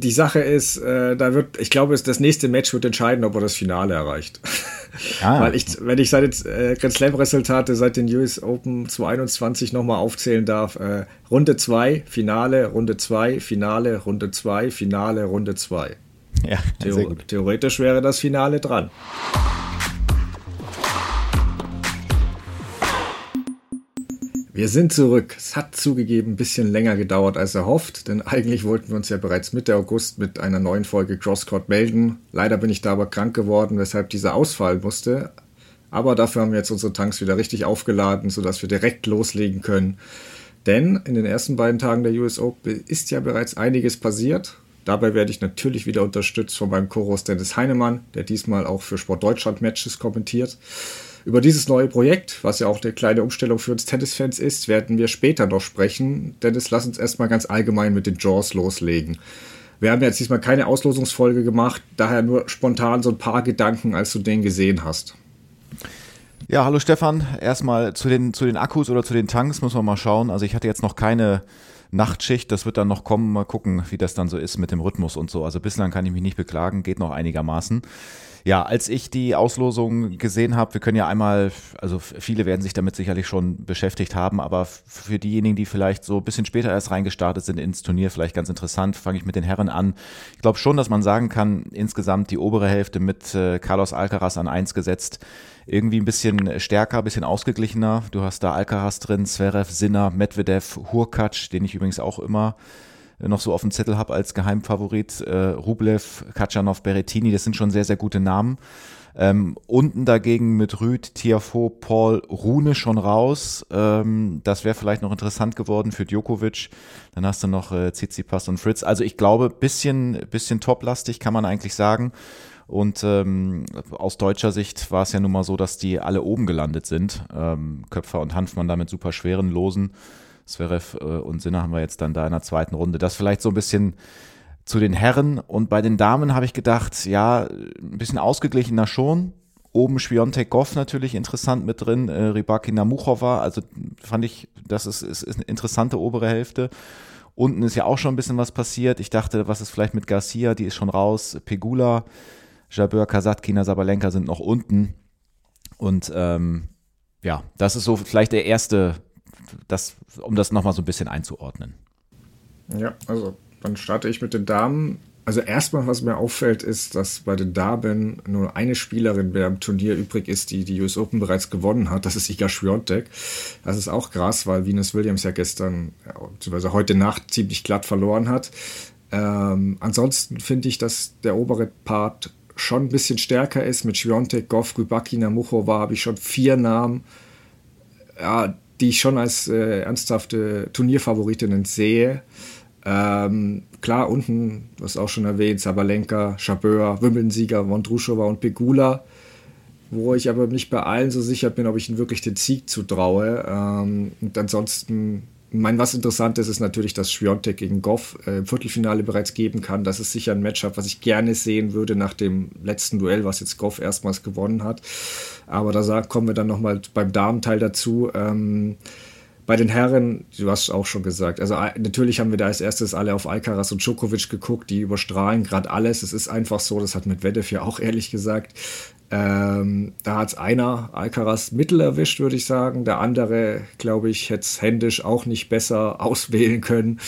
die Sache ist, äh, da wird, ich glaube, das nächste Match wird entscheiden, ob er das Finale erreicht. Ah. Weil ich, wenn ich seine äh, Grand Slam-Resultate seit den US Open 2021 nochmal aufzählen darf, äh, Runde 2, Finale, Runde 2, Finale, Runde 2, Finale, Runde 2. Ja, Theor theoretisch wäre das Finale dran. Wir sind zurück. Es hat zugegeben ein bisschen länger gedauert als erhofft, denn eigentlich wollten wir uns ja bereits Mitte August mit einer neuen Folge Crosscourt melden. Leider bin ich da aber krank geworden, weshalb dieser Ausfall musste. Aber dafür haben wir jetzt unsere Tanks wieder richtig aufgeladen, sodass wir direkt loslegen können. Denn in den ersten beiden Tagen der US Open ist ja bereits einiges passiert. Dabei werde ich natürlich wieder unterstützt von meinem Chorus Dennis Heinemann, der diesmal auch für Sport Deutschland Matches kommentiert. Über dieses neue Projekt, was ja auch eine kleine Umstellung für uns Tennisfans ist, werden wir später noch sprechen. Dennis, lass uns erstmal ganz allgemein mit den Jaws loslegen. Wir haben jetzt diesmal keine Auslosungsfolge gemacht, daher nur spontan so ein paar Gedanken, als du den gesehen hast. Ja, hallo Stefan. Erstmal zu den, zu den Akkus oder zu den Tanks muss man mal schauen. Also ich hatte jetzt noch keine Nachtschicht, das wird dann noch kommen. Mal gucken, wie das dann so ist mit dem Rhythmus und so. Also bislang kann ich mich nicht beklagen, geht noch einigermaßen. Ja, als ich die Auslosung gesehen habe, wir können ja einmal, also viele werden sich damit sicherlich schon beschäftigt haben, aber für diejenigen, die vielleicht so ein bisschen später erst reingestartet sind ins Turnier, vielleicht ganz interessant, fange ich mit den Herren an. Ich glaube schon, dass man sagen kann, insgesamt die obere Hälfte mit äh, Carlos Alcaraz an eins gesetzt, irgendwie ein bisschen stärker, ein bisschen ausgeglichener. Du hast da Alcaraz drin, Zverev, Sinner, Medvedev, Hurkacz, den ich übrigens auch immer noch so auf dem Zettel habe als Geheimfavorit. Äh, Rublev, Katschanov, Berettini, das sind schon sehr, sehr gute Namen. Ähm, unten dagegen mit Rüd, Tiafo, Paul, Rune schon raus. Ähm, das wäre vielleicht noch interessant geworden für Djokovic. Dann hast du noch äh, Tsitsipas und Fritz. Also ich glaube, bisschen, bisschen toplastig kann man eigentlich sagen. Und ähm, aus deutscher Sicht war es ja nun mal so, dass die alle oben gelandet sind. Ähm, Köpfer und Hanfmann damit super schweren Losen. Zverev äh, und Sinner haben wir jetzt dann da in der zweiten Runde. Das vielleicht so ein bisschen zu den Herren. Und bei den Damen habe ich gedacht, ja, ein bisschen ausgeglichener schon. Oben Schwiontek Goff natürlich interessant mit drin, äh, Rybakina Muchova, also fand ich, das ist, ist, ist eine interessante obere Hälfte. Unten ist ja auch schon ein bisschen was passiert. Ich dachte, was ist vielleicht mit Garcia, die ist schon raus. Pegula, Jabeur, Kasatkina, Sabalenka sind noch unten. Und ähm, ja, das ist so vielleicht der erste das, um das nochmal so ein bisschen einzuordnen. Ja, also dann starte ich mit den Damen. Also erstmal, was mir auffällt, ist, dass bei den Damen nur eine Spielerin beim Turnier übrig ist, die die US Open bereits gewonnen hat. Das ist Iga Swiatek. Das ist auch krass, weil Venus Williams ja gestern, beziehungsweise heute Nacht ziemlich glatt verloren hat. Ähm, ansonsten finde ich, dass der obere Part schon ein bisschen stärker ist. Mit Swiatek, Goff, Rybakina, Muchova habe ich schon vier Namen, ja, die ich schon als äh, ernsthafte Turnierfavoritinnen sehe. Ähm, klar, unten, hast auch schon erwähnt, Sabalenka, Chabeur, Wimbledon-Sieger Vondrushova und Pegula, wo ich aber nicht bei allen so sicher bin, ob ich ihnen wirklich den Sieg zutraue. Ähm, und ansonsten mein, was interessant ist, ist natürlich, dass Schwiontek gegen Goff äh, im Viertelfinale bereits geben kann. Das ist sicher ein Matchup, was ich gerne sehen würde nach dem letzten Duell, was jetzt Goff erstmals gewonnen hat. Aber da kommen wir dann nochmal beim Damenteil dazu. Ähm, bei den Herren, du hast auch schon gesagt, also äh, natürlich haben wir da als erstes alle auf Alcaraz und Djokovic geguckt, die überstrahlen gerade alles. Es ist einfach so, das hat Medvedev ja auch ehrlich gesagt. Ähm, da hat es einer Alcaraz mittel erwischt, würde ich sagen. Der andere, glaube ich, hätte es händisch auch nicht besser auswählen können.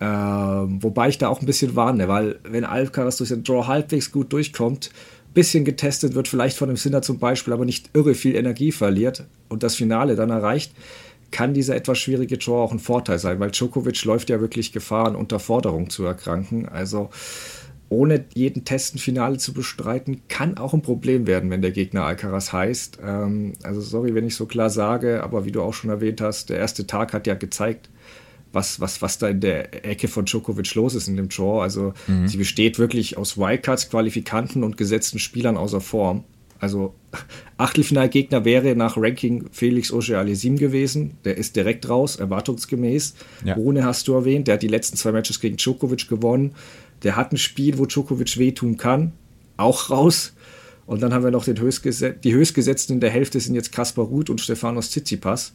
Ähm, wobei ich da auch ein bisschen warne, weil wenn Alcaraz durch den Draw halbwegs gut durchkommt, bisschen getestet wird, vielleicht von dem Sinner zum Beispiel, aber nicht irre viel Energie verliert und das Finale dann erreicht, kann dieser etwas schwierige Draw auch ein Vorteil sein, weil Djokovic läuft ja wirklich Gefahr, an Unterforderung zu erkranken. Also ohne jeden Test ein Finale zu bestreiten, kann auch ein Problem werden, wenn der Gegner Alcaraz heißt. Ähm, also sorry, wenn ich so klar sage, aber wie du auch schon erwähnt hast, der erste Tag hat ja gezeigt, was, was, was da in der Ecke von Djokovic los ist in dem Draw. Also mhm. sie besteht wirklich aus Wildcards, Qualifikanten und gesetzten Spielern außer Form. Also Achtelfinalgegner wäre nach Ranking Felix Auger-Aliassime gewesen. Der ist direkt raus, erwartungsgemäß. Ja. Rune hast du erwähnt, der hat die letzten zwei Matches gegen Djokovic gewonnen. Der hat ein Spiel, wo Djokovic wehtun kann, auch raus. Und dann haben wir noch den Höchstges die Höchstgesetzten in der Hälfte sind jetzt Kaspar Ruth und Stefanos Tsitsipas.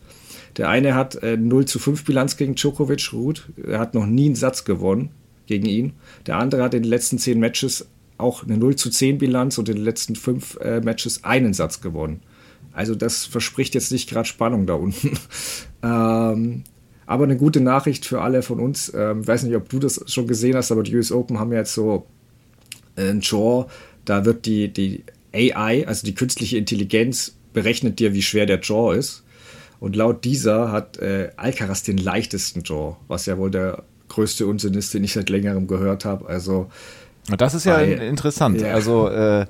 Der eine hat äh, 0 zu 5 Bilanz gegen Djokovic, Ruth. Er hat noch nie einen Satz gewonnen. gegen ihn. Der andere hat in den letzten zehn Matches auch eine 0 zu 10 Bilanz und in den letzten fünf äh, Matches einen Satz gewonnen. Also das verspricht jetzt nicht gerade Spannung da unten. ähm, aber eine gute Nachricht für alle von uns. Ähm, ich weiß nicht, ob du das schon gesehen hast, aber die US Open haben ja jetzt so ein Draw. Da wird die, die AI, also die künstliche Intelligenz, berechnet dir, wie schwer der Draw ist. Und laut dieser hat äh, Alcaraz den leichtesten Draw, was ja wohl der größte Unsinn ist, den ich seit längerem gehört habe. Also das ist ja bei, interessant. Ja. Also äh,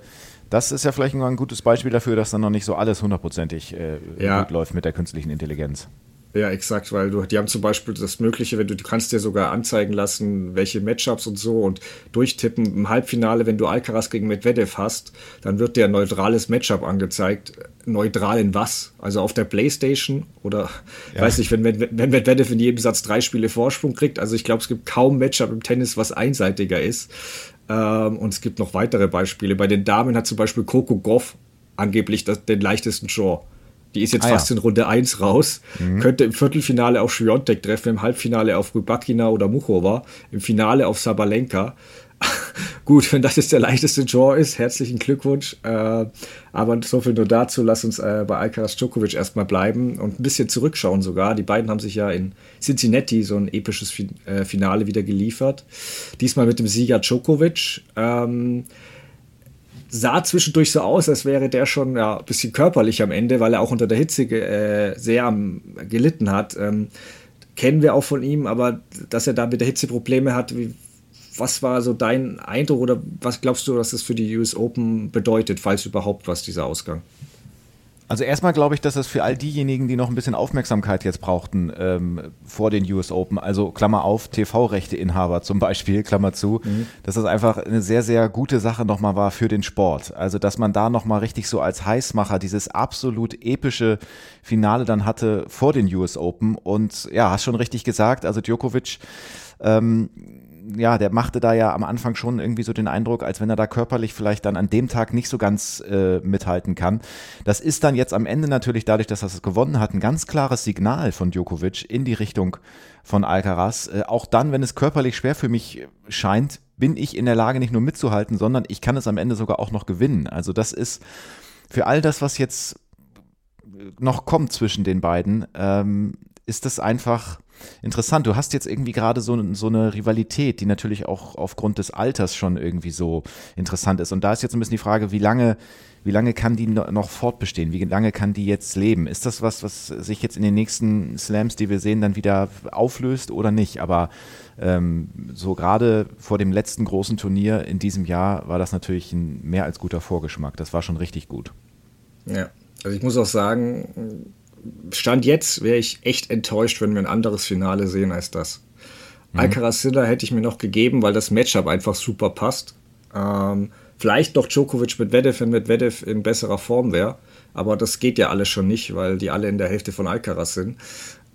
das ist ja vielleicht ein gutes Beispiel dafür, dass dann noch nicht so alles hundertprozentig äh, ja. gut läuft mit der künstlichen Intelligenz. Ja, exakt, weil du, die haben zum Beispiel das Mögliche, wenn du, du kannst dir sogar anzeigen lassen, welche Matchups und so und durchtippen. Im Halbfinale, wenn du Alcaraz gegen Medvedev hast, dann wird dir ein neutrales Matchup angezeigt. Neutral in was? Also auf der Playstation oder, ja. weiß nicht, wenn, wenn, wenn Medvedev in jedem Satz drei Spiele Vorsprung kriegt. Also ich glaube, es gibt kaum Matchup im Tennis, was einseitiger ist. Ähm, und es gibt noch weitere Beispiele. Bei den Damen hat zum Beispiel Coco Goff angeblich das, den leichtesten Draw. Die ist jetzt ah, fast ja. in Runde 1 raus. Mhm. Könnte im Viertelfinale auf Schwiontek treffen, im Halbfinale auf Rybakina oder Muchova, im Finale auf Sabalenka. Gut, wenn das jetzt der leichteste Draw ist, herzlichen Glückwunsch. Äh, aber so viel nur dazu. Lass uns äh, bei Alcaraz Djokovic erstmal bleiben und ein bisschen zurückschauen sogar. Die beiden haben sich ja in Cincinnati so ein episches äh, Finale wieder geliefert. Diesmal mit dem Sieger Djokovic. Ähm, sah zwischendurch so aus, als wäre der schon ja, ein bisschen körperlich am Ende, weil er auch unter der Hitze sehr am, gelitten hat. Ähm, kennen wir auch von ihm, aber dass er da mit der Hitze Probleme hat, wie, was war so dein Eindruck oder was glaubst du, dass das für die US Open bedeutet, falls überhaupt was, dieser Ausgang? Also erstmal glaube ich, dass das für all diejenigen, die noch ein bisschen Aufmerksamkeit jetzt brauchten ähm, vor den US Open, also Klammer auf, TV-Rechteinhaber zum Beispiel, Klammer zu, mhm. dass das einfach eine sehr, sehr gute Sache nochmal war für den Sport. Also dass man da nochmal richtig so als Heißmacher dieses absolut epische Finale dann hatte vor den US Open. Und ja, hast schon richtig gesagt, also Djokovic ähm, ja, der machte da ja am Anfang schon irgendwie so den Eindruck, als wenn er da körperlich vielleicht dann an dem Tag nicht so ganz äh, mithalten kann. Das ist dann jetzt am Ende natürlich dadurch, dass er es gewonnen hat, ein ganz klares Signal von Djokovic in die Richtung von Alcaraz. Äh, auch dann, wenn es körperlich schwer für mich scheint, bin ich in der Lage, nicht nur mitzuhalten, sondern ich kann es am Ende sogar auch noch gewinnen. Also das ist für all das, was jetzt noch kommt zwischen den beiden, ähm, ist das einfach Interessant, du hast jetzt irgendwie gerade so, so eine Rivalität, die natürlich auch aufgrund des Alters schon irgendwie so interessant ist. Und da ist jetzt ein bisschen die Frage, wie lange, wie lange kann die noch fortbestehen? Wie lange kann die jetzt leben? Ist das was, was sich jetzt in den nächsten Slams, die wir sehen, dann wieder auflöst oder nicht? Aber ähm, so gerade vor dem letzten großen Turnier in diesem Jahr war das natürlich ein mehr als guter Vorgeschmack. Das war schon richtig gut. Ja, also ich muss auch sagen, Stand jetzt wäre ich echt enttäuscht, wenn wir ein anderes Finale sehen als das. Mhm. Alcaraz Sinner hätte ich mir noch gegeben, weil das Matchup einfach super passt. Ähm, vielleicht noch Djokovic mit Vedev, wenn Medvedev in besserer Form wäre. Aber das geht ja alles schon nicht, weil die alle in der Hälfte von Alcaraz sind.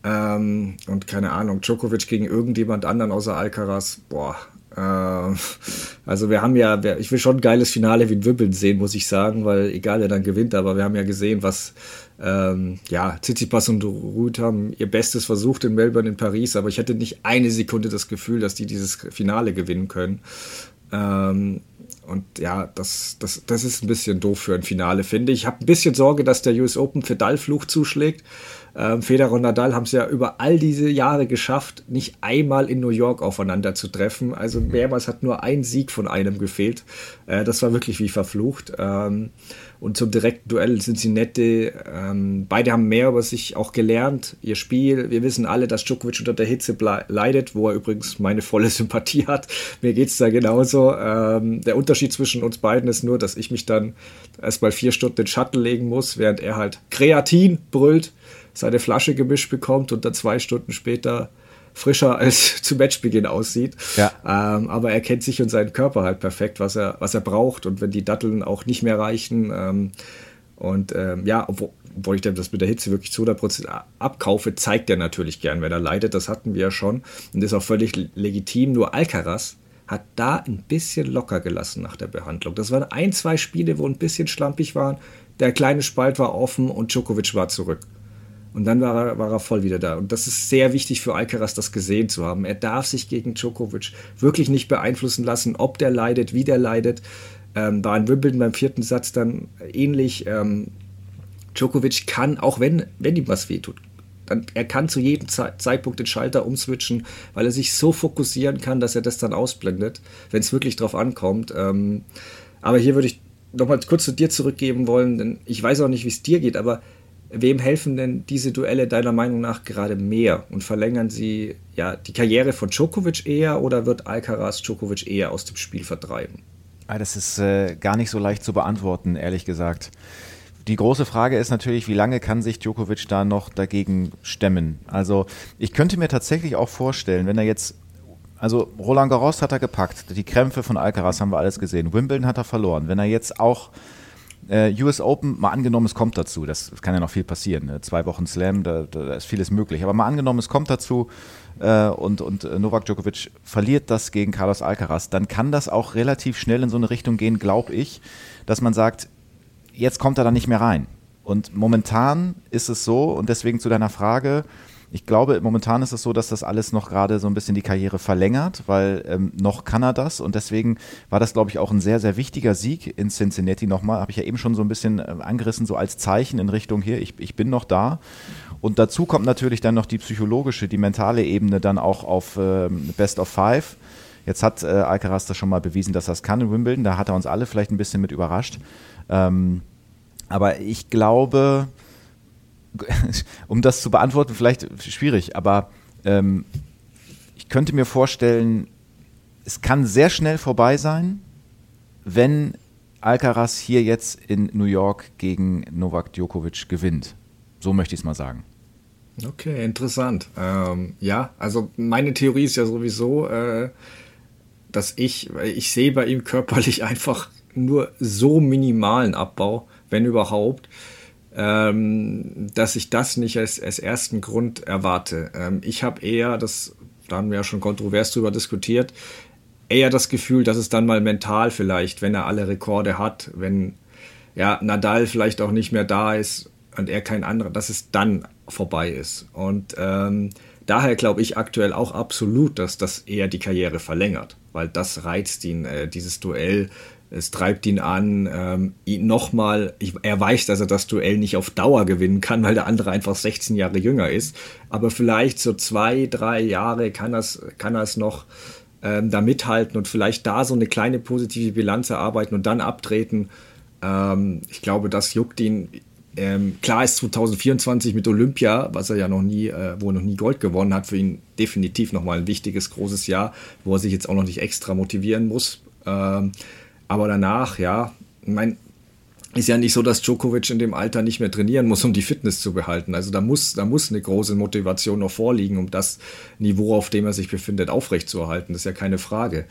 Ähm, und keine Ahnung, Djokovic gegen irgendjemand anderen außer Alcaraz, boah. Äh, also wir haben ja, ich will schon ein geiles Finale wie ein Wimbledon sehen, muss ich sagen, weil egal wer dann gewinnt, aber wir haben ja gesehen, was ähm, ja, Tsitsipas und Ruth haben ihr Bestes versucht in Melbourne, in Paris, aber ich hatte nicht eine Sekunde das Gefühl, dass die dieses Finale gewinnen können. Ähm, und ja, das, das, das ist ein bisschen doof für ein Finale, finde ich. Ich habe ein bisschen Sorge, dass der US Open Fedal-Fluch zuschlägt. Ähm, Federer und Nadal haben es ja über all diese Jahre geschafft, nicht einmal in New York aufeinander zu treffen. Also mehrmals hat nur ein Sieg von einem gefehlt. Äh, das war wirklich wie verflucht. Ähm, und zum direkten Duell sind sie nette. Ähm, beide haben mehr über sich auch gelernt. Ihr Spiel, wir wissen alle, dass Djokovic unter der Hitze leidet, wo er übrigens meine volle Sympathie hat. Mir geht es da genauso. Ähm, der Unterschied zwischen uns beiden ist nur, dass ich mich dann erst mal vier Stunden in den Schatten legen muss, während er halt Kreatin brüllt, seine Flasche gemischt bekommt und dann zwei Stunden später frischer als zu Matchbeginn aussieht. Ja. Ähm, aber er kennt sich und seinen Körper halt perfekt, was er, was er braucht. Und wenn die Datteln auch nicht mehr reichen, ähm, und ähm, ja, obwohl, obwohl ich das mit der Hitze wirklich zu 100% abkaufe, zeigt er natürlich gern, wenn er leidet. Das hatten wir ja schon und ist auch völlig legitim. Nur Alcaraz hat da ein bisschen locker gelassen nach der Behandlung. Das waren ein, zwei Spiele, wo ein bisschen schlampig waren. Der kleine Spalt war offen und Djokovic war zurück. Und dann war er, war er voll wieder da. Und das ist sehr wichtig für Alcaraz, das gesehen zu haben. Er darf sich gegen Djokovic wirklich nicht beeinflussen lassen, ob der leidet, wie der leidet. Ähm, war in Wimbledon beim vierten Satz dann ähnlich. Ähm, Djokovic kann, auch wenn, wenn ihm was wehtut, dann, er kann zu jedem Ze Zeitpunkt den Schalter umswitchen, weil er sich so fokussieren kann, dass er das dann ausblendet, wenn es wirklich drauf ankommt. Ähm, aber hier würde ich nochmal kurz zu dir zurückgeben wollen, denn ich weiß auch nicht, wie es dir geht, aber wem helfen denn diese Duelle deiner Meinung nach gerade mehr und verlängern sie ja die Karriere von Djokovic eher oder wird Alcaraz Djokovic eher aus dem Spiel vertreiben? Ah, das ist äh, gar nicht so leicht zu beantworten, ehrlich gesagt. Die große Frage ist natürlich, wie lange kann sich Djokovic da noch dagegen stemmen? Also ich könnte mir tatsächlich auch vorstellen, wenn er jetzt, also Roland Garros hat er gepackt, die Krämpfe von Alcaraz haben wir alles gesehen, Wimbledon hat er verloren. Wenn er jetzt auch äh, US Open, mal angenommen, es kommt dazu, das, das kann ja noch viel passieren, ne? zwei Wochen Slam, da, da, ist vieles möglich, aber mal angenommen, es kommt dazu äh, und, und äh, Novak Djokovic verliert das gegen Carlos Alcaraz, dann kann das auch relativ schnell in so eine Richtung gehen, glaube ich, dass man sagt, jetzt kommt er da nicht mehr rein. Und momentan ist es so, und deswegen zu deiner Frage, ich glaube, momentan ist es so, dass das alles noch gerade so ein bisschen die Karriere verlängert, weil ähm, noch kann er das und deswegen war das, glaube ich, auch ein sehr, sehr wichtiger Sieg in Cincinnati nochmal. Habe ich ja eben schon so ein bisschen äh, angerissen, so als Zeichen in Richtung hier, ich, ich bin noch da. Und dazu kommt natürlich dann noch die psychologische, die mentale Ebene dann auch auf ähm, Best of Five. Jetzt hat äh, Alcaraz das schon mal bewiesen, dass er es kann in Wimbledon. Da hat er uns alle vielleicht ein bisschen mit überrascht. Ähm, aber ich glaube, um das zu beantworten, vielleicht schwierig, aber ähm, ich könnte mir vorstellen, es kann sehr schnell vorbei sein, wenn Alcaraz hier jetzt in New York gegen Novak Djokovic gewinnt. So möchte ich es mal sagen. Okay, interessant. Ähm, ja, also meine Theorie ist ja sowieso, äh, dass ich, ich sehe bei ihm körperlich einfach nur so minimalen Abbau, wenn überhaupt, dass ich das nicht als, als ersten Grund erwarte. Ähm, ich habe eher, das, da haben wir ja schon kontrovers drüber diskutiert, eher das Gefühl, dass es dann mal mental vielleicht, wenn er alle Rekorde hat, wenn ja, Nadal vielleicht auch nicht mehr da ist und er kein anderer, dass es dann vorbei ist. Und ähm, daher glaube ich aktuell auch absolut, dass das eher die Karriere verlängert, weil das reizt ihn, äh, dieses Duell es treibt ihn an, ähm, ihn nochmal, er weiß, dass er das Duell nicht auf Dauer gewinnen kann, weil der andere einfach 16 Jahre jünger ist. Aber vielleicht so zwei, drei Jahre kann er es kann er's noch ähm, da mithalten und vielleicht da so eine kleine positive Bilanz erarbeiten und dann abtreten. Ähm, ich glaube, das juckt ihn. Ähm, klar ist 2024 mit Olympia, was er ja noch nie, äh, wo er noch nie Gold gewonnen hat, für ihn definitiv nochmal ein wichtiges, großes Jahr, wo er sich jetzt auch noch nicht extra motivieren muss. Ähm, aber danach, ja, mein, ist ja nicht so, dass Djokovic in dem Alter nicht mehr trainieren muss, um die Fitness zu behalten. Also da muss, da muss eine große Motivation noch vorliegen, um das Niveau, auf dem er sich befindet, aufrechtzuerhalten. Das ist ja keine Frage.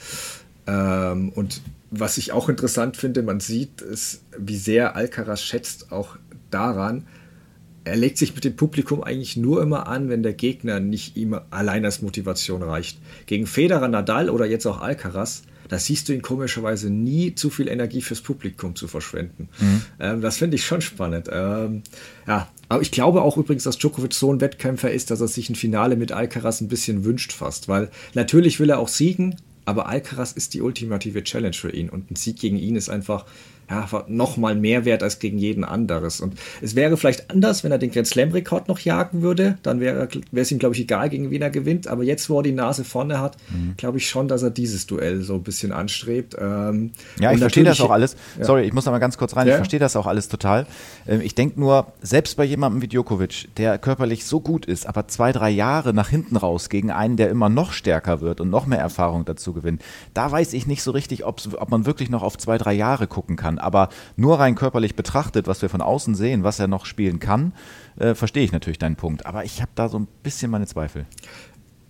Ähm, und was ich auch interessant finde, man sieht, ist, wie sehr Alcaraz schätzt auch daran, er legt sich mit dem Publikum eigentlich nur immer an, wenn der Gegner nicht ihm allein als Motivation reicht. Gegen Federer, Nadal oder jetzt auch Alcaraz da siehst du ihn komischerweise nie zu viel Energie fürs Publikum zu verschwenden. Mhm. Ähm, das finde ich schon spannend. Ähm, ja, aber ich glaube auch übrigens, dass Djokovic so ein Wettkämpfer ist, dass er sich ein Finale mit Alcaraz ein bisschen wünscht fast, weil natürlich will er auch siegen, aber Alcaraz ist die ultimative Challenge für ihn und ein Sieg gegen ihn ist einfach ja, noch mal mehr wert als gegen jeden anderes. Und es wäre vielleicht anders, wenn er den Grand Slam-Rekord noch jagen würde. Dann wäre es ihm, glaube ich, egal, gegen wen er gewinnt. Aber jetzt, wo er die Nase vorne hat, mhm. glaube ich schon, dass er dieses Duell so ein bisschen anstrebt. Ähm, ja, ich verstehe das auch alles. Ja. Sorry, ich muss da mal ganz kurz rein. Ja. Ich verstehe das auch alles total. Ähm, ich denke nur, selbst bei jemandem wie Djokovic, der körperlich so gut ist, aber zwei, drei Jahre nach hinten raus gegen einen, der immer noch stärker wird und noch mehr Erfahrung dazu gewinnt, da weiß ich nicht so richtig, ob man wirklich noch auf zwei, drei Jahre gucken kann. Aber nur rein körperlich betrachtet, was wir von außen sehen, was er noch spielen kann, äh, verstehe ich natürlich deinen Punkt. Aber ich habe da so ein bisschen meine Zweifel.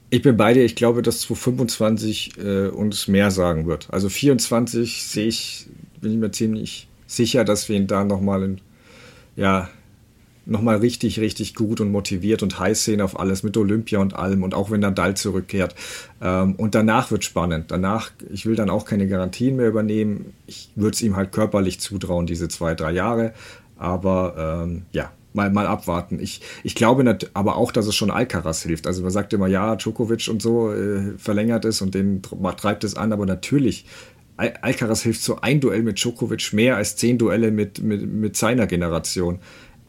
Ich bin bei dir. Ich glaube, dass 2025 äh, uns mehr sagen wird. Also 24 sehe ich, bin ich mir ziemlich sicher, dass wir ihn da nochmal in, ja, nochmal richtig, richtig gut und motiviert und heiß sehen auf alles mit Olympia und allem und auch wenn Nadal zurückkehrt. Ähm, und danach wird spannend. Danach, ich will dann auch keine Garantien mehr übernehmen. Ich würde es ihm halt körperlich zutrauen, diese zwei, drei Jahre. Aber ähm, ja, mal, mal abwarten. Ich, ich glaube aber auch, dass es schon Alcaraz hilft. Also man sagt immer, ja, Djokovic und so äh, verlängert es und den treibt es an, aber natürlich, Al Alcaraz hilft so ein Duell mit Djokovic mehr als zehn Duelle mit, mit, mit seiner Generation.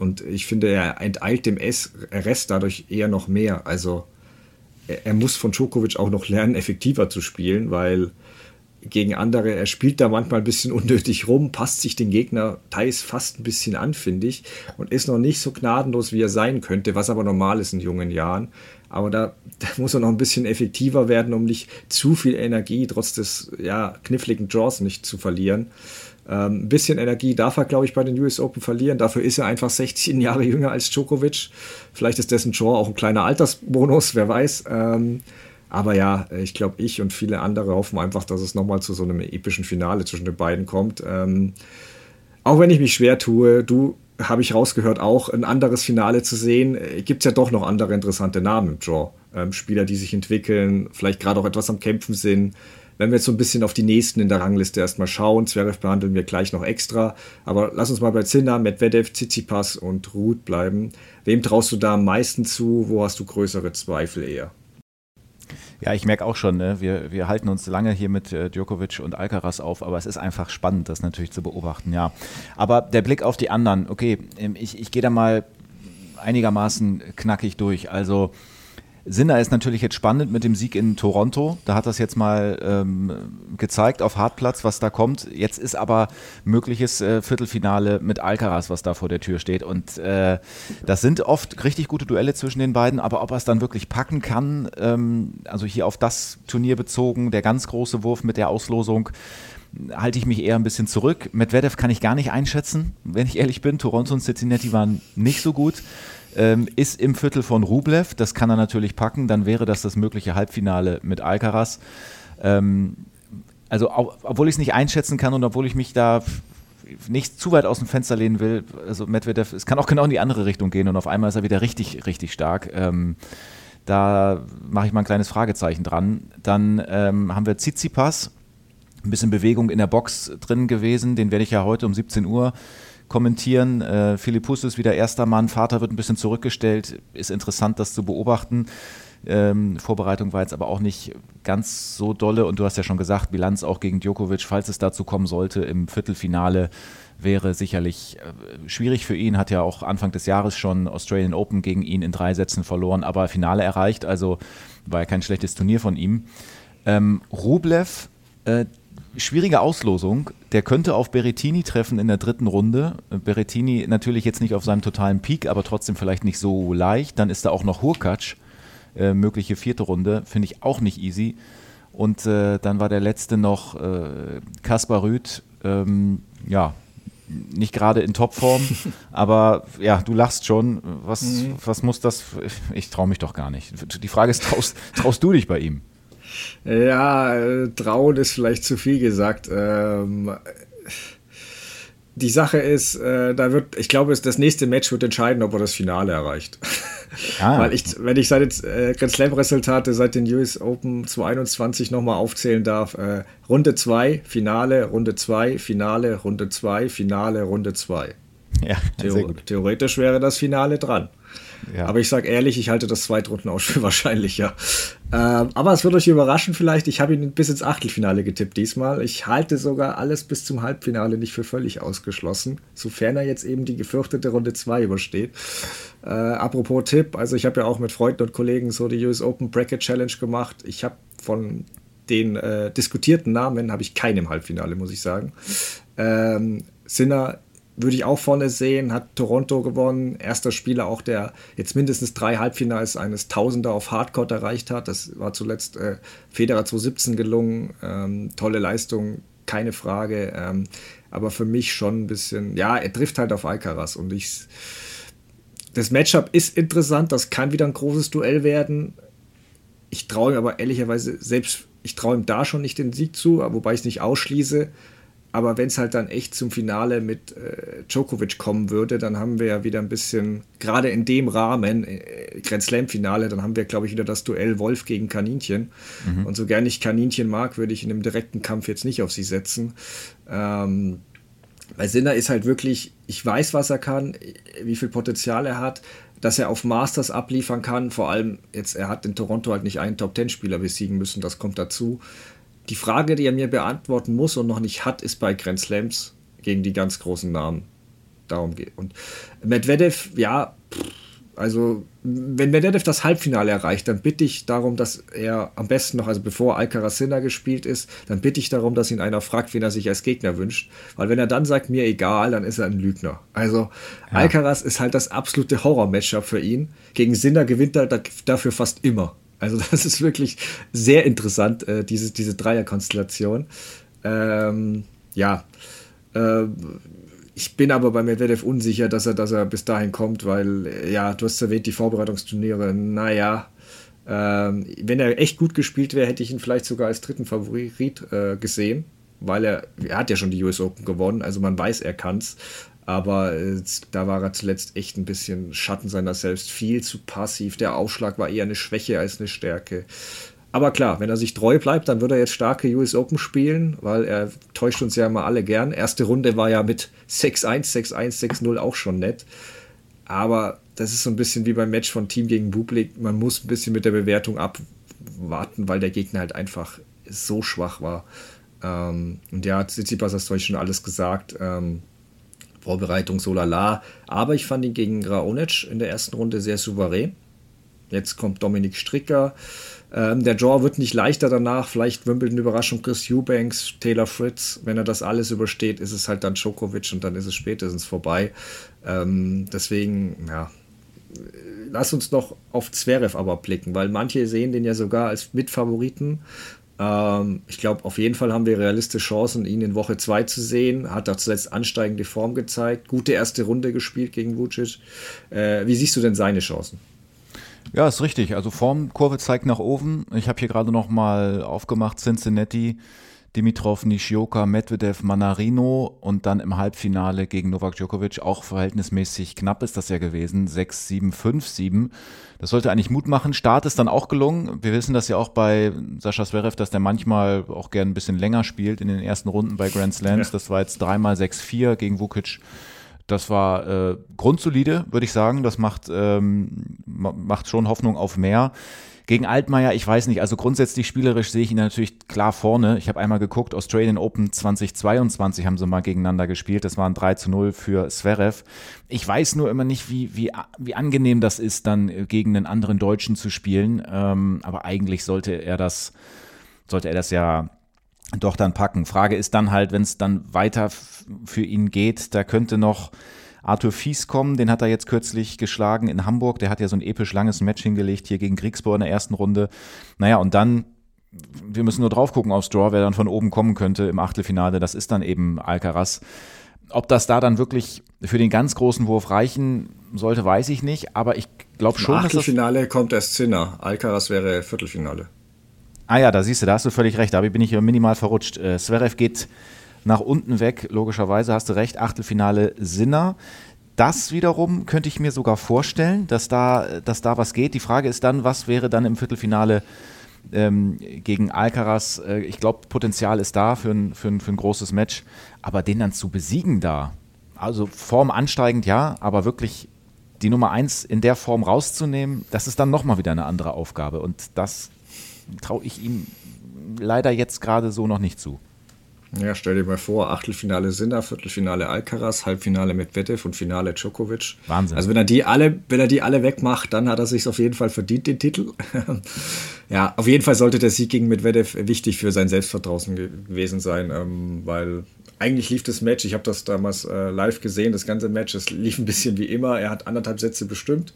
Und ich finde, er enteilt dem Rest dadurch eher noch mehr. Also er, er muss von Djokovic auch noch lernen, effektiver zu spielen, weil gegen andere. Er spielt da manchmal ein bisschen unnötig rum, passt sich den Gegner teils fast ein bisschen an, finde ich, und ist noch nicht so gnadenlos, wie er sein könnte, was aber normal ist in jungen Jahren. Aber da, da muss er noch ein bisschen effektiver werden, um nicht zu viel Energie trotz des ja, kniffligen Draws nicht zu verlieren. Ähm, ein bisschen Energie darf er, glaube ich, bei den US Open verlieren. Dafür ist er einfach 16 Jahre jünger als Djokovic. Vielleicht ist dessen Draw auch ein kleiner Altersbonus, wer weiß. Ähm, aber ja, ich glaube, ich und viele andere hoffen einfach, dass es nochmal zu so einem epischen Finale zwischen den beiden kommt. Ähm, auch wenn ich mich schwer tue, du habe ich rausgehört, auch ein anderes Finale zu sehen, äh, gibt es ja doch noch andere interessante Namen im Draw. Spieler, die sich entwickeln, vielleicht gerade auch etwas am Kämpfen sind. Wenn wir jetzt so ein bisschen auf die nächsten in der Rangliste erstmal schauen, Zverev behandeln wir gleich noch extra. Aber lass uns mal bei Zinner, Medvedev, Tsitsipas und Ruth bleiben. Wem traust du da am meisten zu? Wo hast du größere Zweifel eher? Ja, ich merke auch schon, ne? wir, wir halten uns lange hier mit äh, Djokovic und Alcaraz auf, aber es ist einfach spannend, das natürlich zu beobachten, ja. Aber der Blick auf die anderen, okay, ähm, ich, ich gehe da mal einigermaßen knackig durch. Also Sinner ist natürlich jetzt spannend mit dem Sieg in Toronto. Da hat das jetzt mal ähm, gezeigt auf Hartplatz, was da kommt. Jetzt ist aber mögliches äh, Viertelfinale mit Alcaraz, was da vor der Tür steht. Und äh, das sind oft richtig gute Duelle zwischen den beiden, aber ob er es dann wirklich packen kann, ähm, also hier auf das Turnier bezogen, der ganz große Wurf mit der Auslosung, halte ich mich eher ein bisschen zurück. Medvedev kann ich gar nicht einschätzen, wenn ich ehrlich bin. Toronto und Cincinnati waren nicht so gut ähm, ist im Viertel von Rublev. Das kann er natürlich packen. Dann wäre das das mögliche Halbfinale mit Alcaraz. Ähm, also, obwohl ich es nicht einschätzen kann und obwohl ich mich da nicht zu weit aus dem Fenster lehnen will, also Medvedev, es kann auch genau in die andere Richtung gehen und auf einmal ist er wieder richtig, richtig stark. Ähm, da mache ich mal ein kleines Fragezeichen dran. Dann ähm, haben wir Tsitsipas, ein bisschen Bewegung in der Box drin gewesen. Den werde ich ja heute um 17 Uhr kommentieren. Äh, Philippus ist wieder erster Mann, Vater wird ein bisschen zurückgestellt. Ist interessant, das zu beobachten. Ähm, Vorbereitung war jetzt aber auch nicht ganz so dolle und du hast ja schon gesagt, Bilanz auch gegen Djokovic, falls es dazu kommen sollte im Viertelfinale, wäre sicherlich äh, schwierig für ihn. Hat ja auch Anfang des Jahres schon Australian Open gegen ihn in drei Sätzen verloren, aber Finale erreicht, also war ja kein schlechtes Turnier von ihm. Ähm, Rublev, äh, schwierige Auslosung. Der könnte auf Berettini treffen in der dritten Runde. Berettini natürlich jetzt nicht auf seinem totalen Peak, aber trotzdem vielleicht nicht so leicht. Dann ist da auch noch Hurkacz, äh, mögliche vierte Runde. Finde ich auch nicht easy. Und äh, dann war der letzte noch äh, Kaspar Rüth. Ähm, ja, nicht gerade in Topform, aber ja, du lachst schon. Was, mhm. was muss das? Ich traue mich doch gar nicht. Die Frage ist, traust, traust du dich bei ihm? Ja, äh, trauen ist vielleicht zu viel gesagt. Ähm, die Sache ist, äh, da wird, ich glaube, das nächste Match wird entscheiden, ob er das Finale erreicht. Ah. Weil ich, wenn ich seine äh, Grand Slam-Resultate seit den US Open 2021 nochmal aufzählen darf, äh, Runde 2, Finale, Runde 2, Finale, Runde 2, Finale, Runde 2. Ja, Theor theoretisch wäre das Finale dran. Ja. Aber ich sage ehrlich, ich halte das Zweitrunden auch für wahrscheinlicher. Ähm, aber es wird euch überraschen vielleicht. Ich habe ihn bis ins Achtelfinale getippt diesmal. Ich halte sogar alles bis zum Halbfinale nicht für völlig ausgeschlossen, sofern er jetzt eben die gefürchtete Runde 2 übersteht. Äh, apropos Tipp, also ich habe ja auch mit Freunden und Kollegen so die US Open Bracket Challenge gemacht. Ich habe von den äh, diskutierten Namen habe ich keinen im Halbfinale, muss ich sagen. Ähm, Sinner würde ich auch vorne sehen, hat Toronto gewonnen. Erster Spieler auch, der jetzt mindestens drei Halbfinals eines Tausender auf Hardcourt erreicht hat. Das war zuletzt äh, Federer 2017 gelungen. Ähm, tolle Leistung, keine Frage. Ähm, aber für mich schon ein bisschen, ja, er trifft halt auf Alcaraz und ich. Das Matchup ist interessant, das kann wieder ein großes Duell werden. Ich traue ihm aber ehrlicherweise selbst, ich traue ihm da schon nicht den Sieg zu, wobei ich es nicht ausschließe. Aber wenn es halt dann echt zum Finale mit äh, Djokovic kommen würde, dann haben wir ja wieder ein bisschen, gerade in dem Rahmen, äh, Grand Slam-Finale, dann haben wir, glaube ich, wieder das Duell Wolf gegen Kaninchen. Mhm. Und so gern ich Kaninchen mag, würde ich in einem direkten Kampf jetzt nicht auf sie setzen. Ähm, Bei Sinner ist halt wirklich, ich weiß, was er kann, wie viel Potenzial er hat, dass er auf Masters abliefern kann. Vor allem jetzt, er hat in Toronto halt nicht einen Top-10-Spieler besiegen müssen, das kommt dazu. Die Frage, die er mir beantworten muss und noch nicht hat, ist bei Grand Slams gegen die ganz großen Namen. Darum geht. Und Medvedev, ja, also wenn Medvedev das Halbfinale erreicht, dann bitte ich darum, dass er am besten noch, also bevor Alcaraz Sinner gespielt ist, dann bitte ich darum, dass ihn einer fragt, wen er sich als Gegner wünscht. Weil wenn er dann sagt, mir egal, dann ist er ein Lügner. Also ja. Alcaraz ist halt das absolute Horror-Matchup für ihn. Gegen Sinner gewinnt er dafür fast immer. Also das ist wirklich sehr interessant, äh, diese, diese Dreierkonstellation. Ähm, ja, äh, ich bin aber bei Medvedev unsicher, dass er, dass er bis dahin kommt, weil, äh, ja, du hast erwähnt, die Vorbereitungsturniere, naja, ähm, wenn er echt gut gespielt wäre, hätte ich ihn vielleicht sogar als dritten Favorit äh, gesehen, weil er, er hat ja schon die US Open gewonnen, also man weiß, er kann's. Aber äh, da war er zuletzt echt ein bisschen Schatten seiner selbst, viel zu passiv. Der Aufschlag war eher eine Schwäche als eine Stärke. Aber klar, wenn er sich treu bleibt, dann wird er jetzt starke US Open spielen, weil er täuscht uns ja immer alle gern. Erste Runde war ja mit 6-1, 6-1, 6-0 auch schon nett. Aber das ist so ein bisschen wie beim Match von Team gegen Bublik. Man muss ein bisschen mit der Bewertung abwarten, weil der Gegner halt einfach so schwach war. Ähm, und ja, Tsitsipas hast du euch schon alles gesagt. Ähm, Vorbereitung so lala. Aber ich fand ihn gegen Raonic in der ersten Runde sehr souverän. Jetzt kommt Dominik Stricker. Ähm, der Draw wird nicht leichter danach. Vielleicht Wimbledon Überraschung Chris Eubanks, Taylor Fritz. Wenn er das alles übersteht, ist es halt dann Djokovic und dann ist es spätestens vorbei. Ähm, deswegen, ja, lass uns noch auf Zverev aber blicken, weil manche sehen den ja sogar als Mitfavoriten. Ähm, ich glaube, auf jeden Fall haben wir realistische Chancen, ihn in Woche 2 zu sehen. Hat auch zuletzt ansteigende Form gezeigt. Gute erste Runde gespielt gegen Vucic. Äh, wie siehst du denn seine Chancen? Ja, ist richtig. Also Formkurve zeigt nach oben. Ich habe hier gerade noch mal aufgemacht Cincinnati, Dimitrov, Nishioka, Medvedev, Manarino und dann im Halbfinale gegen Novak Djokovic auch verhältnismäßig knapp ist das ja gewesen. 6, 7, 5, 7. Das sollte eigentlich Mut machen. Start ist dann auch gelungen. Wir wissen das ja auch bei Sascha Zverev, dass der manchmal auch gern ein bisschen länger spielt in den ersten Runden bei Grand Slams. Ja. Das war jetzt dreimal 6-4 gegen Vukic das war äh, grundsolide, würde ich sagen. Das macht, ähm, macht schon Hoffnung auf mehr. Gegen Altmaier, ich weiß nicht, also grundsätzlich spielerisch sehe ich ihn natürlich klar vorne. Ich habe einmal geguckt, Australian Open 2022 haben sie mal gegeneinander gespielt. Das waren 3 zu 0 für Zverev. Ich weiß nur immer nicht, wie, wie, wie angenehm das ist, dann gegen einen anderen Deutschen zu spielen. Ähm, aber eigentlich sollte er das, sollte er das ja doch dann packen. Frage ist dann halt, wenn es dann weiter für ihn geht, da könnte noch Arthur Fies kommen, den hat er jetzt kürzlich geschlagen in Hamburg, der hat ja so ein episch langes Match hingelegt hier gegen Kriegsbohr in der ersten Runde. Naja, und dann, wir müssen nur drauf gucken aufs Draw, wer dann von oben kommen könnte im Achtelfinale, das ist dann eben Alcaraz. Ob das da dann wirklich für den ganz großen Wurf reichen sollte, weiß ich nicht, aber ich glaube schon, Im Achtelfinale kommt erst Zinner, Alcaraz wäre Viertelfinale. Ah ja, da siehst du, da hast du völlig recht. Da bin ich hier minimal verrutscht. Äh, Zverev geht nach unten weg, logischerweise hast du recht. Achtelfinale Sinner. Das wiederum könnte ich mir sogar vorstellen, dass da, dass da was geht. Die Frage ist dann, was wäre dann im Viertelfinale ähm, gegen Alcaraz? Äh, ich glaube, Potenzial ist da für ein, für, ein, für ein großes Match, aber den dann zu besiegen da, also Form ansteigend ja, aber wirklich die Nummer eins in der Form rauszunehmen, das ist dann nochmal wieder eine andere Aufgabe. Und das traue ich ihm leider jetzt gerade so noch nicht zu. Ja, stell dir mal vor, Achtelfinale Sinner, Viertelfinale Alcaraz, Halbfinale Medvedev und Finale Djokovic. Wahnsinn. Also wenn er die alle, wenn er die alle wegmacht, dann hat er sich auf jeden Fall verdient, den Titel. ja, auf jeden Fall sollte der Sieg gegen Medvedev wichtig für sein Selbstvertrauen gewesen sein, ähm, weil eigentlich lief das Match, ich habe das damals äh, live gesehen, das ganze Match, es lief ein bisschen wie immer. Er hat anderthalb Sätze bestimmt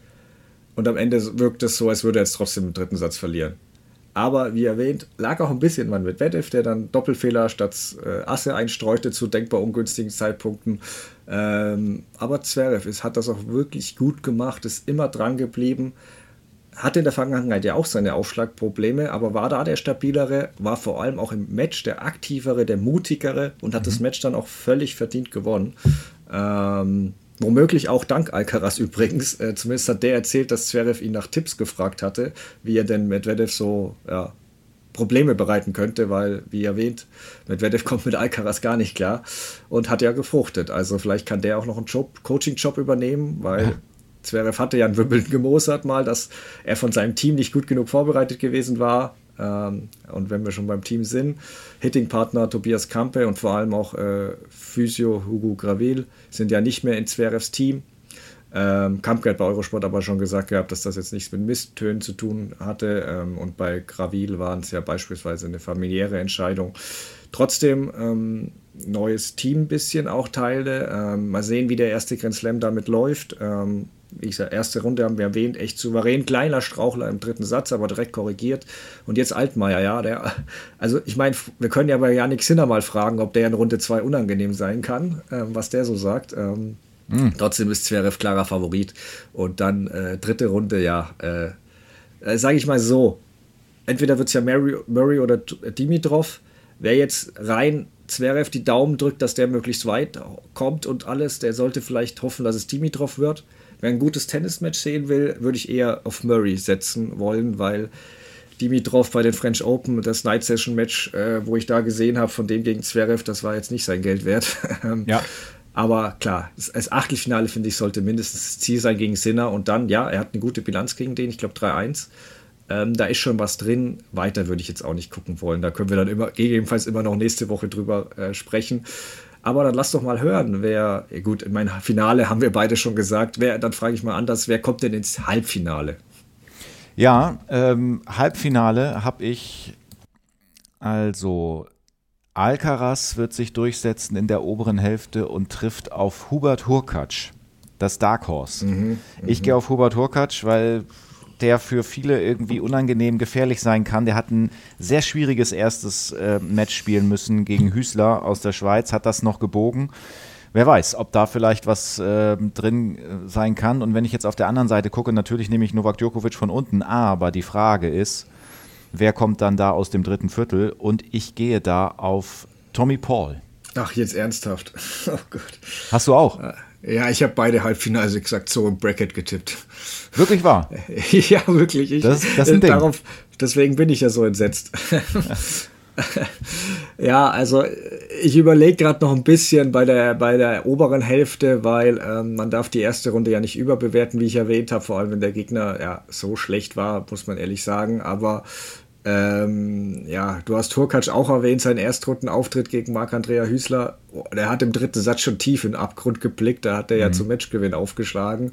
und am Ende wirkt es so, als würde er jetzt trotzdem im dritten Satz verlieren. Aber wie erwähnt, lag auch ein bisschen an Medvedev, der dann Doppelfehler statt äh, Asse einstreute zu denkbar ungünstigen Zeitpunkten. Ähm, aber Zverev ist, hat das auch wirklich gut gemacht, ist immer dran geblieben. Hatte in der Vergangenheit ja auch seine Aufschlagprobleme, aber war da der stabilere, war vor allem auch im Match der aktivere, der mutigere und hat mhm. das Match dann auch völlig verdient gewonnen. Ähm, Womöglich auch dank Alcaraz übrigens. Äh, zumindest hat der erzählt, dass Zverev ihn nach Tipps gefragt hatte, wie er denn Medvedev so ja, Probleme bereiten könnte, weil, wie erwähnt, Medvedev kommt mit Alcaraz gar nicht klar und hat ja gefruchtet. Also vielleicht kann der auch noch einen Job, Coaching-Job übernehmen, weil ja. Zverev hatte ja ein Wimbledon gemosert mal, dass er von seinem Team nicht gut genug vorbereitet gewesen war. Ähm, und wenn wir schon beim Team sind, Hitting-Partner Tobias Kampe und vor allem auch äh, Physio Hugo Gravil sind ja nicht mehr in Zverevs Team. Ähm, Kampke hat bei Eurosport aber schon gesagt gehabt, dass das jetzt nichts mit Misttönen zu tun hatte. Ähm, und bei Gravil waren es ja beispielsweise eine familiäre Entscheidung. Trotzdem neues Team bisschen auch Teile. Mal sehen, wie der erste Grand Slam damit läuft. Wie ich sage, erste Runde haben wir erwähnt, echt souverän, kleiner Strauchler im dritten Satz, aber direkt korrigiert. Und jetzt Altmaier, ja, der, also ich meine, wir können ja bei Janik Sinner mal fragen, ob der in Runde 2 unangenehm sein kann, äh, was der so sagt. Ähm, mhm. Trotzdem ist Zverev klarer Favorit. Und dann äh, dritte Runde, ja, äh, äh sage ich mal so, entweder wird es ja Murray, Murray oder Dimitrov. Wer jetzt rein Zverev die Daumen drückt, dass der möglichst weit kommt und alles, der sollte vielleicht hoffen, dass es Dimitrov wird. Wer ein gutes Tennismatch sehen will, würde ich eher auf Murray setzen wollen, weil Dimitrov bei den French Open, das Night Session Match, äh, wo ich da gesehen habe, von dem gegen Zverev, das war jetzt nicht sein Geld wert. ja. Aber klar, als Achtelfinale, finde ich, sollte mindestens das Ziel sein gegen Sinner. Und dann, ja, er hat eine gute Bilanz gegen den, ich glaube 3-1. Ähm, da ist schon was drin. Weiter würde ich jetzt auch nicht gucken wollen. Da können wir dann immer, gegebenenfalls immer noch nächste Woche drüber äh, sprechen. Aber dann lass doch mal hören, wer, gut, in meinem Finale haben wir beide schon gesagt, wer, dann frage ich mal anders, wer kommt denn ins Halbfinale? Ja, ähm, Halbfinale habe ich also Alcaraz wird sich durchsetzen in der oberen Hälfte und trifft auf Hubert Hurkacz, das Dark Horse. Mhm, ich gehe auf Hubert Hurkacz, weil der für viele irgendwie unangenehm gefährlich sein kann. Der hat ein sehr schwieriges erstes äh, Match spielen müssen gegen Hüßler aus der Schweiz, hat das noch gebogen. Wer weiß, ob da vielleicht was äh, drin äh, sein kann. Und wenn ich jetzt auf der anderen Seite gucke, natürlich nehme ich Novak Djokovic von unten, aber die Frage ist, wer kommt dann da aus dem dritten Viertel? Und ich gehe da auf Tommy Paul. Ach, jetzt ernsthaft. Oh Gott. Hast du auch? Ja, ich habe beide Halbfinale exakt so im Bracket getippt. Wirklich wahr? ja, wirklich. Ich, das, das ist ein Ding. Darauf, deswegen bin ich ja so entsetzt. ja, also ich überlege gerade noch ein bisschen bei der, bei der oberen Hälfte, weil ähm, man darf die erste Runde ja nicht überbewerten, wie ich erwähnt habe, vor allem wenn der Gegner ja so schlecht war, muss man ehrlich sagen. Aber ähm, ja, du hast Turkac auch erwähnt, seinen Erstrundenauftritt gegen Marc-Andrea Hüßler. Der hat im dritten Satz schon tief in den Abgrund geblickt. Da hat er mhm. ja zum Matchgewinn aufgeschlagen.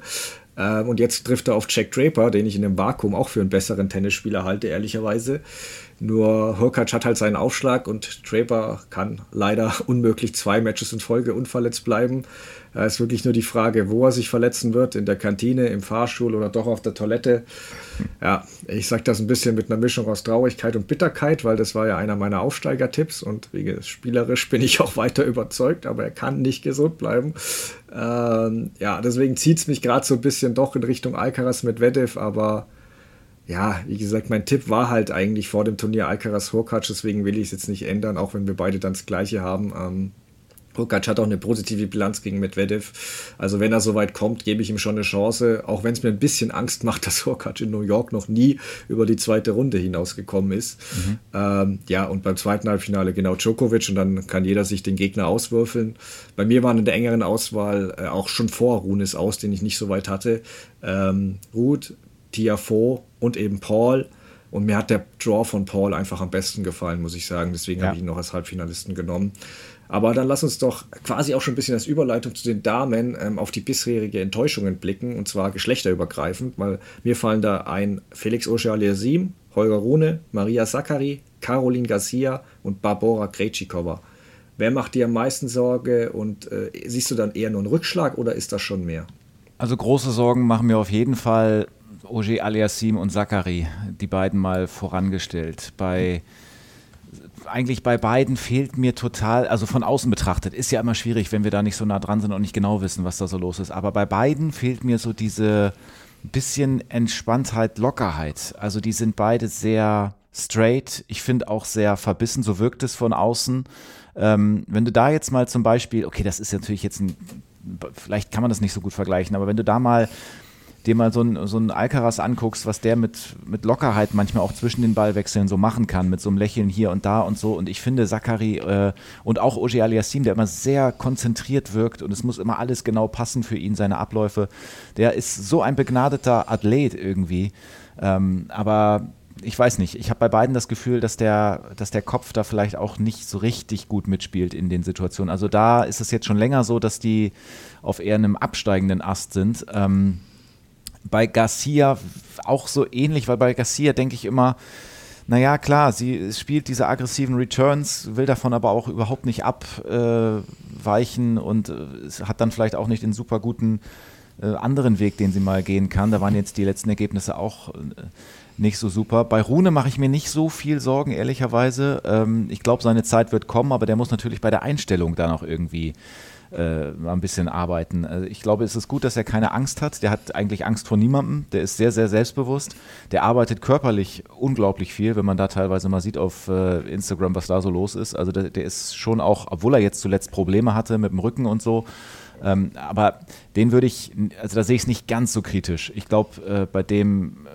Ähm, und jetzt trifft er auf Jack Draper, den ich in dem Vakuum auch für einen besseren Tennisspieler halte, ehrlicherweise. Nur Hurkacz hat halt seinen Aufschlag und Draper kann leider unmöglich zwei Matches in Folge unverletzt bleiben. Da ist wirklich nur die Frage, wo er sich verletzen wird, in der Kantine, im Fahrstuhl oder doch auf der Toilette. Ja, ich sage das ein bisschen mit einer Mischung aus Traurigkeit und Bitterkeit, weil das war ja einer meiner Aufsteigertipps und wie spielerisch bin ich auch weiter überzeugt, aber er kann nicht gesund bleiben. Ähm, ja, deswegen zieht es mich gerade so ein bisschen doch in Richtung Alcaraz mit Medvedev, aber ja, wie gesagt, mein Tipp war halt eigentlich vor dem Turnier Alcaraz Hurkacz, deswegen will ich es jetzt nicht ändern, auch wenn wir beide dann das Gleiche haben. Ähm, Hurkacz hat auch eine positive Bilanz gegen Medvedev. Also wenn er so weit kommt, gebe ich ihm schon eine Chance, auch wenn es mir ein bisschen Angst macht, dass Hurkacz in New York noch nie über die zweite Runde hinausgekommen ist. Mhm. Ähm, ja, und beim zweiten Halbfinale genau Djokovic und dann kann jeder sich den Gegner auswürfeln. Bei mir waren in der engeren Auswahl äh, auch schon vor Runes aus, den ich nicht so weit hatte. Ähm, Ruth, Tiafoe und eben Paul. Und mir hat der Draw von Paul einfach am besten gefallen, muss ich sagen. Deswegen ja. habe ich ihn noch als Halbfinalisten genommen. Aber dann lass uns doch quasi auch schon ein bisschen als Überleitung zu den Damen ähm, auf die bisherige Enttäuschungen blicken, und zwar geschlechterübergreifend, weil mir fallen da ein Felix Auger-Aliassime, Holger Rune, Maria Sakkari, Caroline Garcia und Barbora Krejcikova. Wer macht dir am meisten Sorge und äh, siehst du dann eher nur einen Rückschlag oder ist das schon mehr? Also große Sorgen machen mir auf jeden Fall Oje Aliassim und Zachary, die beiden mal vorangestellt. Bei eigentlich bei beiden fehlt mir total, also von außen betrachtet, ist ja immer schwierig, wenn wir da nicht so nah dran sind und nicht genau wissen, was da so los ist. Aber bei beiden fehlt mir so diese bisschen Entspanntheit, Lockerheit. Also die sind beide sehr straight. Ich finde auch sehr verbissen, so wirkt es von außen. Ähm, wenn du da jetzt mal zum Beispiel, okay, das ist natürlich jetzt ein, vielleicht kann man das nicht so gut vergleichen, aber wenn du da mal dir mal so ein, so ein Alcaraz anguckst, was der mit, mit Lockerheit manchmal auch zwischen den Ballwechseln so machen kann, mit so einem Lächeln hier und da und so. Und ich finde Zachary äh, und auch Oje Aliassim, der immer sehr konzentriert wirkt und es muss immer alles genau passen für ihn, seine Abläufe. Der ist so ein begnadeter Athlet irgendwie. Ähm, aber ich weiß nicht, ich habe bei beiden das Gefühl, dass der, dass der Kopf da vielleicht auch nicht so richtig gut mitspielt in den Situationen. Also da ist es jetzt schon länger so, dass die auf eher einem absteigenden Ast sind. Ähm, bei Garcia auch so ähnlich, weil bei Garcia denke ich immer, naja, klar, sie spielt diese aggressiven Returns, will davon aber auch überhaupt nicht abweichen äh, und äh, hat dann vielleicht auch nicht den super guten äh, anderen Weg, den sie mal gehen kann. Da waren jetzt die letzten Ergebnisse auch äh, nicht so super. Bei Rune mache ich mir nicht so viel Sorgen, ehrlicherweise. Ähm, ich glaube, seine Zeit wird kommen, aber der muss natürlich bei der Einstellung dann auch irgendwie äh, ein bisschen arbeiten. Also ich glaube, es ist gut, dass er keine Angst hat. Der hat eigentlich Angst vor niemandem. Der ist sehr, sehr selbstbewusst. Der arbeitet körperlich unglaublich viel, wenn man da teilweise mal sieht auf äh, Instagram, was da so los ist. Also der, der, ist schon auch, obwohl er jetzt zuletzt Probleme hatte mit dem Rücken und so. Ähm, aber den würde ich, also da sehe ich es nicht ganz so kritisch. Ich glaube, äh, bei dem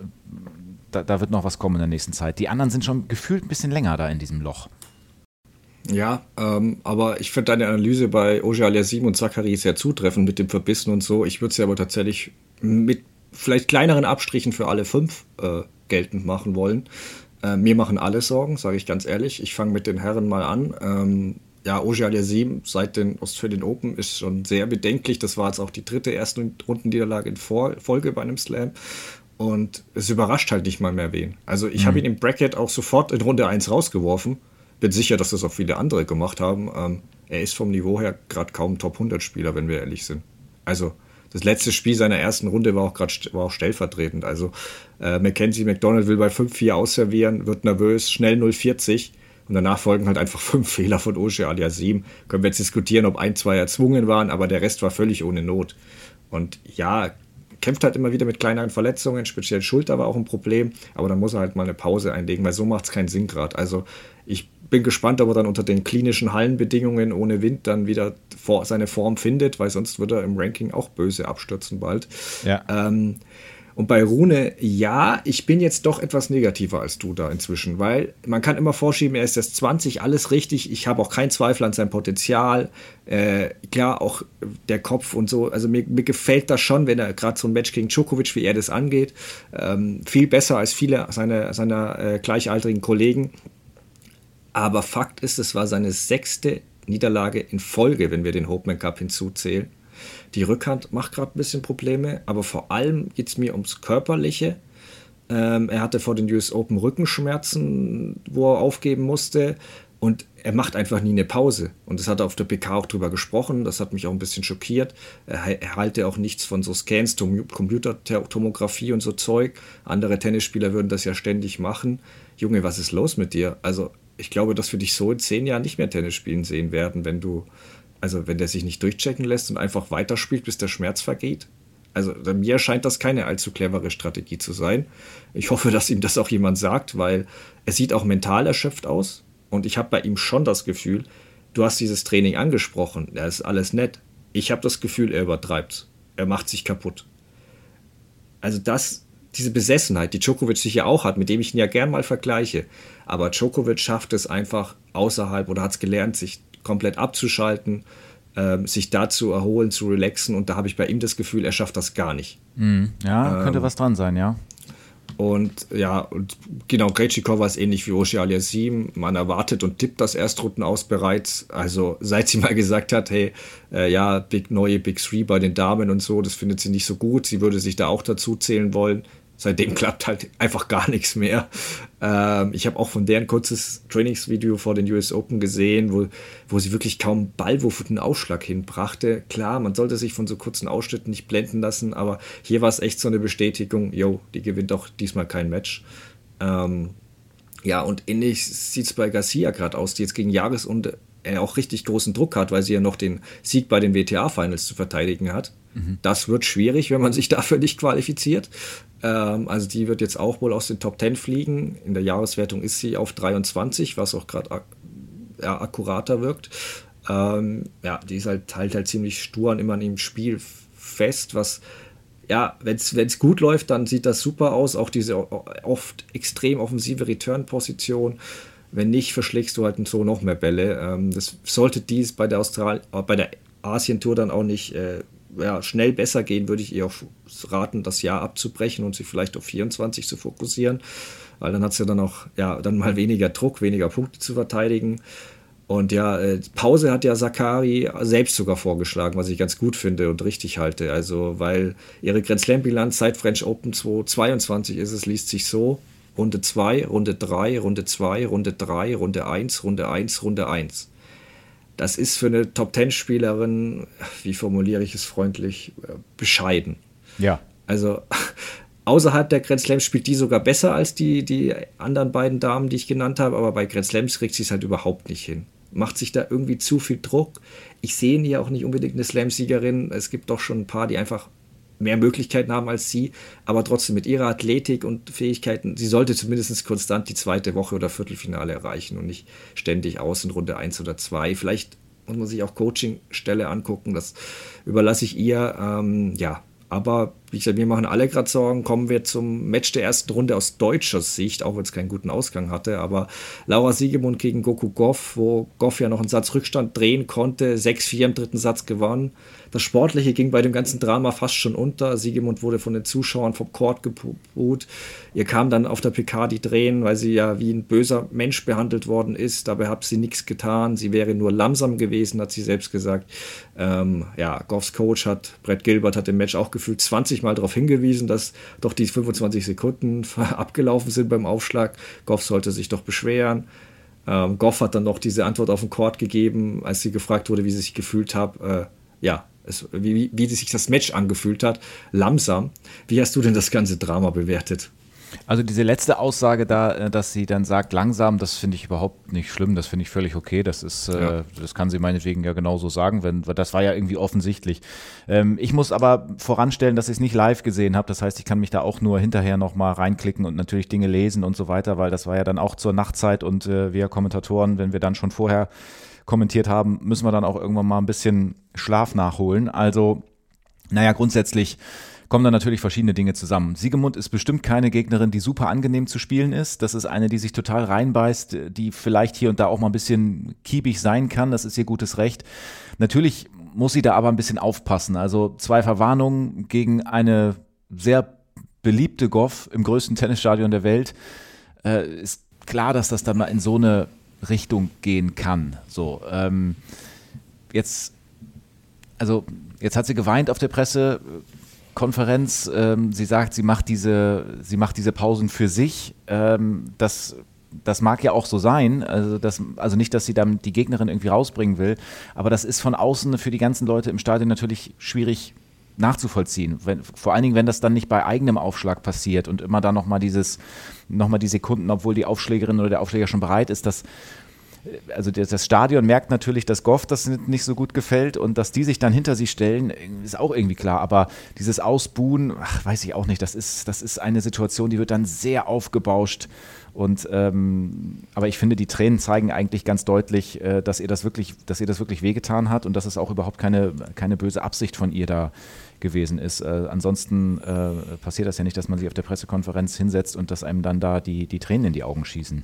da, da, wird noch was kommen in der nächsten Zeit. Die anderen sind schon gefühlt ein bisschen länger da in diesem Loch. Ja, ähm, aber ich finde deine Analyse bei Oje Aliasim und Zachary sehr zutreffend mit dem Verbissen und so. Ich würde sie aber tatsächlich mit vielleicht kleineren Abstrichen für alle fünf äh, geltend machen wollen. Äh, mir machen alle Sorgen, sage ich ganz ehrlich. Ich fange mit den Herren mal an. Ähm, ja, Oje Aliasim seit den Australian Open ist schon sehr bedenklich. Das war jetzt auch die dritte erste Rundenniederlage in Folge bei einem Slam. Und es überrascht halt nicht mal mehr wen. Also ich mhm. habe ihn im Bracket auch sofort in Runde 1 rausgeworfen. Bin sicher, dass das auch viele andere gemacht haben. Ähm, er ist vom Niveau her gerade kaum Top 100 Spieler, wenn wir ehrlich sind. Also das letzte Spiel seiner ersten Runde war auch gerade war auch stellvertretend. Also äh, Mackenzie McDonald will bei 5-4 ausservieren, wird nervös, schnell 0-40 und danach folgen halt einfach fünf Fehler von Oje Aliasim. Können wir jetzt diskutieren, ob ein, zwei erzwungen waren, aber der Rest war völlig ohne Not. Und ja, kämpft halt immer wieder mit kleineren Verletzungen, speziell Schulter war auch ein Problem, aber dann muss er halt mal eine Pause einlegen, weil so macht es keinen Sinn gerade. Also ich bin gespannt, ob er dann unter den klinischen Hallenbedingungen ohne Wind dann wieder vor, seine Form findet, weil sonst wird er im Ranking auch böse abstürzen bald. Ja. Ähm, und bei Rune, ja, ich bin jetzt doch etwas negativer als du da inzwischen, weil man kann immer vorschieben, er ist erst 20, alles richtig. Ich habe auch keinen Zweifel an sein Potenzial. Äh, klar, auch der Kopf und so. Also mir, mir gefällt das schon, wenn er gerade so ein Match gegen Djokovic, wie er das angeht. Ähm, viel besser als viele seiner, seiner äh, gleichaltrigen Kollegen. Aber Fakt ist, es war seine sechste Niederlage in Folge, wenn wir den Hopeman Cup hinzuzählen. Die Rückhand macht gerade ein bisschen Probleme, aber vor allem geht es mir ums Körperliche. Ähm, er hatte vor den US Open Rückenschmerzen, wo er aufgeben musste. Und er macht einfach nie eine Pause. Und das hat er auf der PK auch drüber gesprochen. Das hat mich auch ein bisschen schockiert. Er, er halte auch nichts von so Scans, Tom Computertomographie und so Zeug. Andere Tennisspieler würden das ja ständig machen. Junge, was ist los mit dir? Also, ich glaube, dass wir dich so in zehn Jahren nicht mehr Tennis spielen sehen werden, wenn du also wenn der sich nicht durchchecken lässt und einfach weiterspielt, bis der Schmerz vergeht. Also mir scheint das keine allzu clevere Strategie zu sein. Ich hoffe, dass ihm das auch jemand sagt, weil er sieht auch mental erschöpft aus. Und ich habe bei ihm schon das Gefühl, du hast dieses Training angesprochen, da ist alles nett. Ich habe das Gefühl, er übertreibt. Er macht sich kaputt. Also das, diese Besessenheit, die Djokovic sicher auch hat, mit dem ich ihn ja gern mal vergleiche. Aber Djokovic schafft es einfach außerhalb oder hat es gelernt, sich komplett abzuschalten, äh, sich da zu erholen, zu relaxen. Und da habe ich bei ihm das Gefühl, er schafft das gar nicht. Mhm. Ja, könnte ähm, was dran sein, ja. Und ja, und genau, Krejcikova ist ähnlich wie Roche Aliasim. Man erwartet und tippt das Erstrunden aus bereits. Also seit sie mal gesagt hat, hey, äh, ja, Big, neue Big Three bei den Damen und so, das findet sie nicht so gut. Sie würde sich da auch dazu zählen wollen seitdem klappt halt einfach gar nichts mehr. Ähm, ich habe auch von der ein kurzes Trainingsvideo vor den US Open gesehen, wo, wo sie wirklich kaum Ballwurf und einen Ausschlag hinbrachte. Klar, man sollte sich von so kurzen Ausschnitten nicht blenden lassen, aber hier war es echt so eine Bestätigung, yo, die gewinnt auch diesmal kein Match. Ähm, ja, und ähnlich sieht es bei Garcia gerade aus, die jetzt gegen Jahresende er auch richtig großen Druck hat, weil sie ja noch den Sieg bei den WTA-Finals zu verteidigen hat. Das wird schwierig, wenn man sich dafür nicht qualifiziert. Ähm, also die wird jetzt auch wohl aus den Top 10 fliegen. In der Jahreswertung ist sie auf 23, was auch gerade ak ja, akkurater wirkt. Ähm, ja, die ist halt, halt halt ziemlich stur und immer in dem Spiel fest, was ja, wenn es gut läuft, dann sieht das super aus. Auch diese oft extrem offensive Return-Position. Wenn nicht, verschlägst du halt so noch mehr Bälle. Ähm, das sollte dies bei der Austral äh, bei der Asien-Tour dann auch nicht äh, ja, schnell besser gehen, würde ich ihr auch raten, das Jahr abzubrechen und sich vielleicht auf 24 zu fokussieren. Weil dann hat sie ja dann auch ja, dann mal weniger Druck, weniger Punkte zu verteidigen. Und ja, äh, Pause hat ja Sakari selbst sogar vorgeschlagen, was ich ganz gut finde und richtig halte. Also, weil ihre Grand Slam-Bilanz seit French Open 2022 ist es, liest sich so: Runde 2, Runde 3, Runde 2, Runde 3, Runde 1, Runde 1, Runde 1. Das ist für eine Top-10-Spielerin, wie formuliere ich es freundlich, äh, bescheiden. Ja. Also außerhalb der Grand Slams spielt die sogar besser als die, die anderen beiden Damen, die ich genannt habe, aber bei Grand Slams kriegt sie es halt überhaupt nicht hin macht sich da irgendwie zu viel Druck. Ich sehe ihr auch nicht unbedingt eine Slam-Siegerin. Es gibt doch schon ein paar, die einfach mehr Möglichkeiten haben als sie, aber trotzdem mit ihrer Athletik und Fähigkeiten, sie sollte zumindest konstant die zweite Woche oder Viertelfinale erreichen und nicht ständig aus in Runde 1 oder 2. Vielleicht muss man sich auch Coachingstelle angucken, das überlasse ich ihr. Ähm, ja, aber wie gesagt, wir machen alle gerade Sorgen. Kommen wir zum Match der ersten Runde aus deutscher Sicht, auch wenn es keinen guten Ausgang hatte. Aber Laura Siegemund gegen Goku Goff, wo Goff ja noch einen Satz Rückstand drehen konnte, 6-4 im dritten Satz gewonnen. Das Sportliche ging bei dem ganzen Drama fast schon unter. Siegemund wurde von den Zuschauern vom Court gebuht. Ihr kam dann auf der PK die Tränen, weil sie ja wie ein böser Mensch behandelt worden ist. Dabei hat sie nichts getan. Sie wäre nur langsam gewesen, hat sie selbst gesagt. Ähm, ja, Goffs Coach hat, Brett Gilbert hat im Match auch gefühlt 20 Mal darauf hingewiesen, dass doch die 25 Sekunden abgelaufen sind beim Aufschlag. Goff sollte sich doch beschweren. Ähm, Goff hat dann noch diese Antwort auf den Court gegeben, als sie gefragt wurde, wie sie sich gefühlt hat. Äh, ja, es, wie, wie sich das Match angefühlt hat. Langsam. Wie hast du denn das ganze Drama bewertet? Also diese letzte Aussage da, äh, dass sie dann sagt langsam, das finde ich überhaupt nicht schlimm, das finde ich völlig okay. Das ist, äh, ja. äh, das kann sie meinetwegen ja genauso sagen, wenn, das war ja irgendwie offensichtlich. Ähm, ich muss aber voranstellen, dass ich es nicht live gesehen habe. Das heißt, ich kann mich da auch nur hinterher nochmal reinklicken und natürlich Dinge lesen und so weiter, weil das war ja dann auch zur Nachtzeit und äh, wir Kommentatoren, wenn wir dann schon vorher kommentiert haben, müssen wir dann auch irgendwann mal ein bisschen Schlaf nachholen. Also, naja, grundsätzlich kommen da natürlich verschiedene Dinge zusammen. Siegemund ist bestimmt keine Gegnerin, die super angenehm zu spielen ist. Das ist eine, die sich total reinbeißt, die vielleicht hier und da auch mal ein bisschen kiebig sein kann. Das ist ihr gutes Recht. Natürlich muss sie da aber ein bisschen aufpassen. Also zwei Verwarnungen gegen eine sehr beliebte Goff im größten Tennisstadion der Welt. Äh, ist klar, dass das dann mal in so eine Richtung gehen kann. So, ähm, jetzt, also jetzt hat sie geweint auf der Pressekonferenz. Ähm, sie sagt, sie macht diese, sie macht diese Pausen für sich. Ähm, das das mag ja auch so sein, also, das, also nicht, dass sie dann die Gegnerin irgendwie rausbringen will, aber das ist von außen für die ganzen Leute im Stadion natürlich schwierig nachzuvollziehen. Wenn, vor allen Dingen, wenn das dann nicht bei eigenem Aufschlag passiert und immer dann nochmal dieses, nochmal die Sekunden, obwohl die Aufschlägerin oder der Aufschläger schon bereit ist, dass also das Stadion merkt natürlich, dass Goff das nicht so gut gefällt und dass die sich dann hinter sie stellen, ist auch irgendwie klar. Aber dieses Ausbuhen, ach, weiß ich auch nicht, das ist, das ist eine Situation, die wird dann sehr aufgebauscht. Und ähm, aber ich finde, die Tränen zeigen eigentlich ganz deutlich, äh, dass ihr das wirklich, dass ihr das wirklich wehgetan hat und dass es auch überhaupt keine, keine böse Absicht von ihr da gewesen ist. Äh, ansonsten äh, passiert das ja nicht, dass man sich auf der Pressekonferenz hinsetzt und dass einem dann da die, die Tränen in die Augen schießen.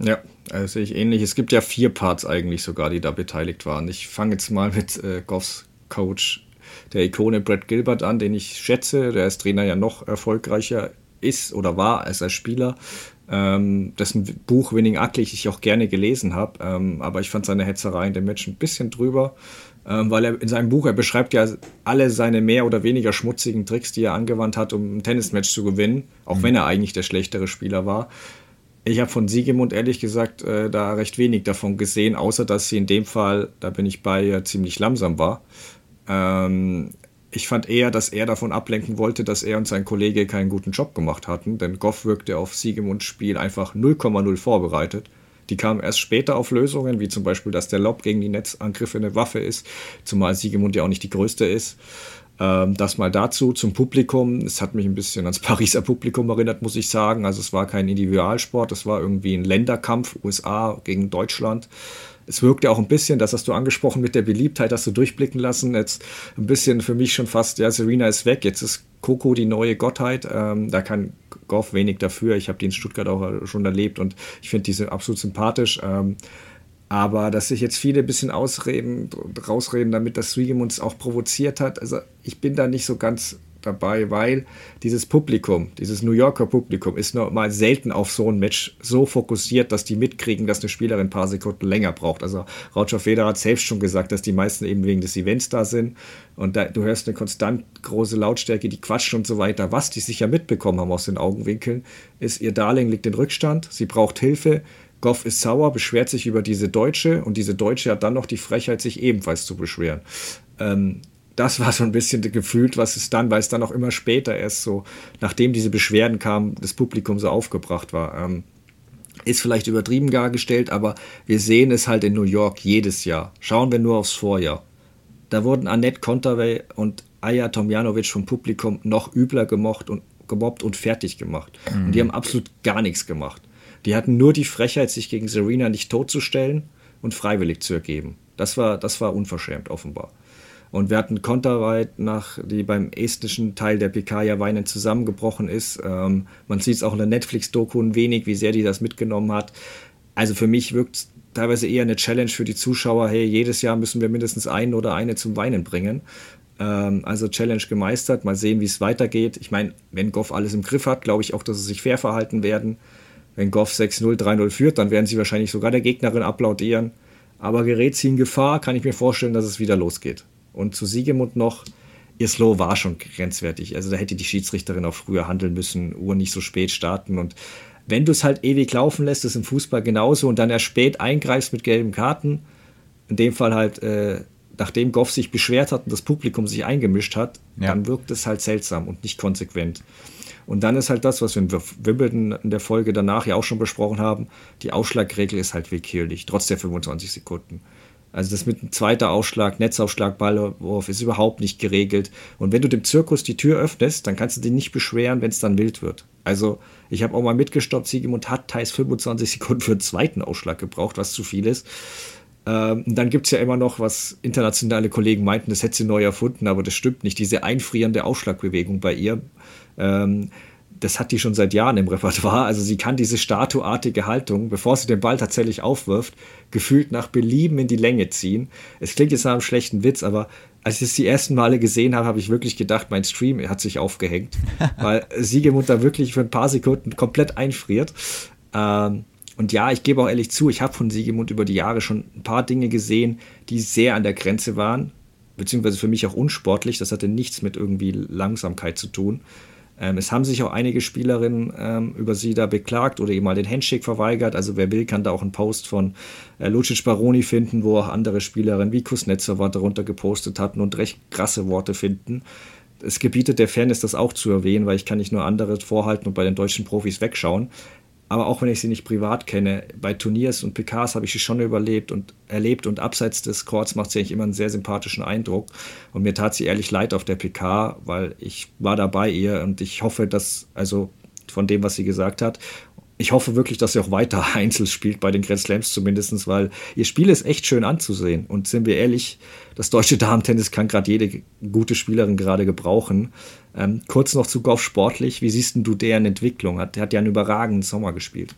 Ja, also sehe ich ähnlich. Es gibt ja vier Parts eigentlich sogar, die da beteiligt waren. Ich fange jetzt mal mit äh, Goffs Coach, der Ikone Brad Gilbert an, den ich schätze, der als Trainer ja noch erfolgreicher ist oder war als als Spieler. Ähm, dessen Buch Winning Ugly ich auch gerne gelesen habe, ähm, aber ich fand seine Hetzerei in dem Match ein bisschen drüber ähm, weil er in seinem Buch, er beschreibt ja alle seine mehr oder weniger schmutzigen Tricks, die er angewandt hat, um ein Tennismatch zu gewinnen, auch mhm. wenn er eigentlich der schlechtere Spieler war. Ich habe von Siegemund ehrlich gesagt äh, da recht wenig davon gesehen, außer dass sie in dem Fall, da bin ich bei ihr, ziemlich langsam war. Ähm, ich fand eher, dass er davon ablenken wollte, dass er und sein Kollege keinen guten Job gemacht hatten, denn Goff wirkte auf Siegemunds Spiel einfach 0,0 vorbereitet. Die kamen erst später auf Lösungen, wie zum Beispiel, dass der Lob gegen die Netzangriffe eine Waffe ist, zumal Siegemund ja auch nicht die größte ist. Ähm, das mal dazu zum Publikum. Es hat mich ein bisschen ans Pariser Publikum erinnert, muss ich sagen. Also es war kein Individualsport, es war irgendwie ein Länderkampf, USA gegen Deutschland. es wirkte auch ein bisschen, das hast du angesprochen mit der Beliebtheit, hast du durchblicken lassen. Jetzt ein bisschen für mich schon fast, ja, Serena ist weg, jetzt ist Coco die neue Gottheit. Ähm, da kann Goff wenig dafür. Ich habe die in Stuttgart auch schon erlebt und ich finde diese absolut sympathisch. Ähm, aber dass sich jetzt viele ein bisschen ausreden, rausreden, damit das Swigem uns auch provoziert hat, also ich bin da nicht so ganz dabei, weil dieses Publikum, dieses New Yorker Publikum ist normal selten auf so ein Match so fokussiert, dass die mitkriegen, dass eine Spielerin ein paar Sekunden länger braucht. Also Roger Federer hat selbst schon gesagt, dass die meisten eben wegen des Events da sind und da, du hörst eine konstant große Lautstärke, die quatschen und so weiter. Was die sicher mitbekommen haben aus den Augenwinkeln, ist, ihr Darling liegt in Rückstand, sie braucht Hilfe, Goff ist sauer, beschwert sich über diese Deutsche und diese Deutsche hat dann noch die Frechheit, sich ebenfalls zu beschweren. Ähm, das war so ein bisschen gefühlt, was es dann, weil es dann auch immer später erst so, nachdem diese Beschwerden kamen, das Publikum so aufgebracht war. Ähm, ist vielleicht übertrieben dargestellt, aber wir sehen es halt in New York jedes Jahr. Schauen wir nur aufs Vorjahr. Da wurden Annette Kontaveit und Aya Tomjanovic vom Publikum noch übler gemocht und gemobbt und fertig gemacht. Mhm. Und die haben absolut gar nichts gemacht. Die hatten nur die Frechheit, sich gegen Serena nicht totzustellen und freiwillig zu ergeben. Das war, das war unverschämt, offenbar. Und wir hatten Konterweit, nach, die beim estnischen Teil der PK ja weinend zusammengebrochen ist. Ähm, man sieht es auch in der Netflix-Doku ein wenig, wie sehr die das mitgenommen hat. Also für mich wirkt es teilweise eher eine Challenge für die Zuschauer. Hey, jedes Jahr müssen wir mindestens einen oder eine zum Weinen bringen. Ähm, also Challenge gemeistert. Mal sehen, wie es weitergeht. Ich meine, wenn Goff alles im Griff hat, glaube ich auch, dass sie sich fair verhalten werden. Wenn Goff 6-0, 3-0 führt, dann werden sie wahrscheinlich sogar der Gegnerin applaudieren. Aber gerät sie in Gefahr, kann ich mir vorstellen, dass es wieder losgeht. Und zu Siegemund noch, ihr Slow war schon grenzwertig. Also da hätte die Schiedsrichterin auch früher handeln müssen, Uhr nicht so spät starten. Und wenn du es halt ewig laufen lässt, ist im Fußball genauso und dann erst spät eingreifst mit gelben Karten, in dem Fall halt, äh, nachdem Goff sich beschwert hat und das Publikum sich eingemischt hat, ja. dann wirkt es halt seltsam und nicht konsequent. Und dann ist halt das, was wir in Wimbledon in der Folge danach ja auch schon besprochen haben, die Ausschlagregel ist halt willkürlich, trotz der 25 Sekunden. Also das mit einem zweiten Ausschlag, Netzaufschlag, Ballwurf ist überhaupt nicht geregelt. Und wenn du dem Zirkus die Tür öffnest, dann kannst du dich nicht beschweren, wenn es dann wild wird. Also ich habe auch mal mitgestoppt, Siegemund hat teils 25 Sekunden für einen zweiten Ausschlag gebraucht, was zu viel ist. Ähm, dann gibt es ja immer noch, was internationale Kollegen meinten, das hätte sie neu erfunden, aber das stimmt nicht. Diese einfrierende Ausschlagbewegung bei ihr. Ähm, das hat die schon seit Jahren im Repertoire. Also sie kann diese statuartige Haltung, bevor sie den Ball tatsächlich aufwirft, gefühlt nach Belieben in die Länge ziehen. Es klingt jetzt nach einem schlechten Witz, aber als ich es die ersten Male gesehen habe, habe ich wirklich gedacht, mein Stream hat sich aufgehängt, weil Siegemund da wirklich für ein paar Sekunden komplett einfriert. Ähm, und ja, ich gebe auch ehrlich zu, ich habe von Siegemund über die Jahre schon ein paar Dinge gesehen, die sehr an der Grenze waren, beziehungsweise für mich auch unsportlich. Das hatte nichts mit irgendwie Langsamkeit zu tun. Ähm, es haben sich auch einige Spielerinnen ähm, über sie da beklagt oder eben mal den Handshake verweigert. Also wer will, kann da auch einen Post von äh, Lucic Baroni finden, wo auch andere Spielerinnen wie Kuznetsova darunter gepostet hatten und recht krasse Worte finden. Es gebietet der Fairness, das auch zu erwähnen, weil ich kann nicht nur andere vorhalten und bei den deutschen Profis wegschauen aber auch wenn ich sie nicht privat kenne, bei Turniers und PKs habe ich sie schon überlebt und erlebt und abseits des Courts macht sie eigentlich immer einen sehr sympathischen Eindruck. Und mir tat sie ehrlich leid auf der PK, weil ich war da bei ihr und ich hoffe, dass, also von dem, was sie gesagt hat, ich hoffe wirklich, dass sie auch weiter Einzel spielt, bei den Grand Slams zumindest, weil ihr Spiel ist echt schön anzusehen. Und sind wir ehrlich, das deutsche Damen-Tennis kann gerade jede gute Spielerin gerade gebrauchen. Ähm, kurz noch zu Goff sportlich. Wie siehst du deren Entwicklung? Hat, der hat ja einen überragenden Sommer gespielt.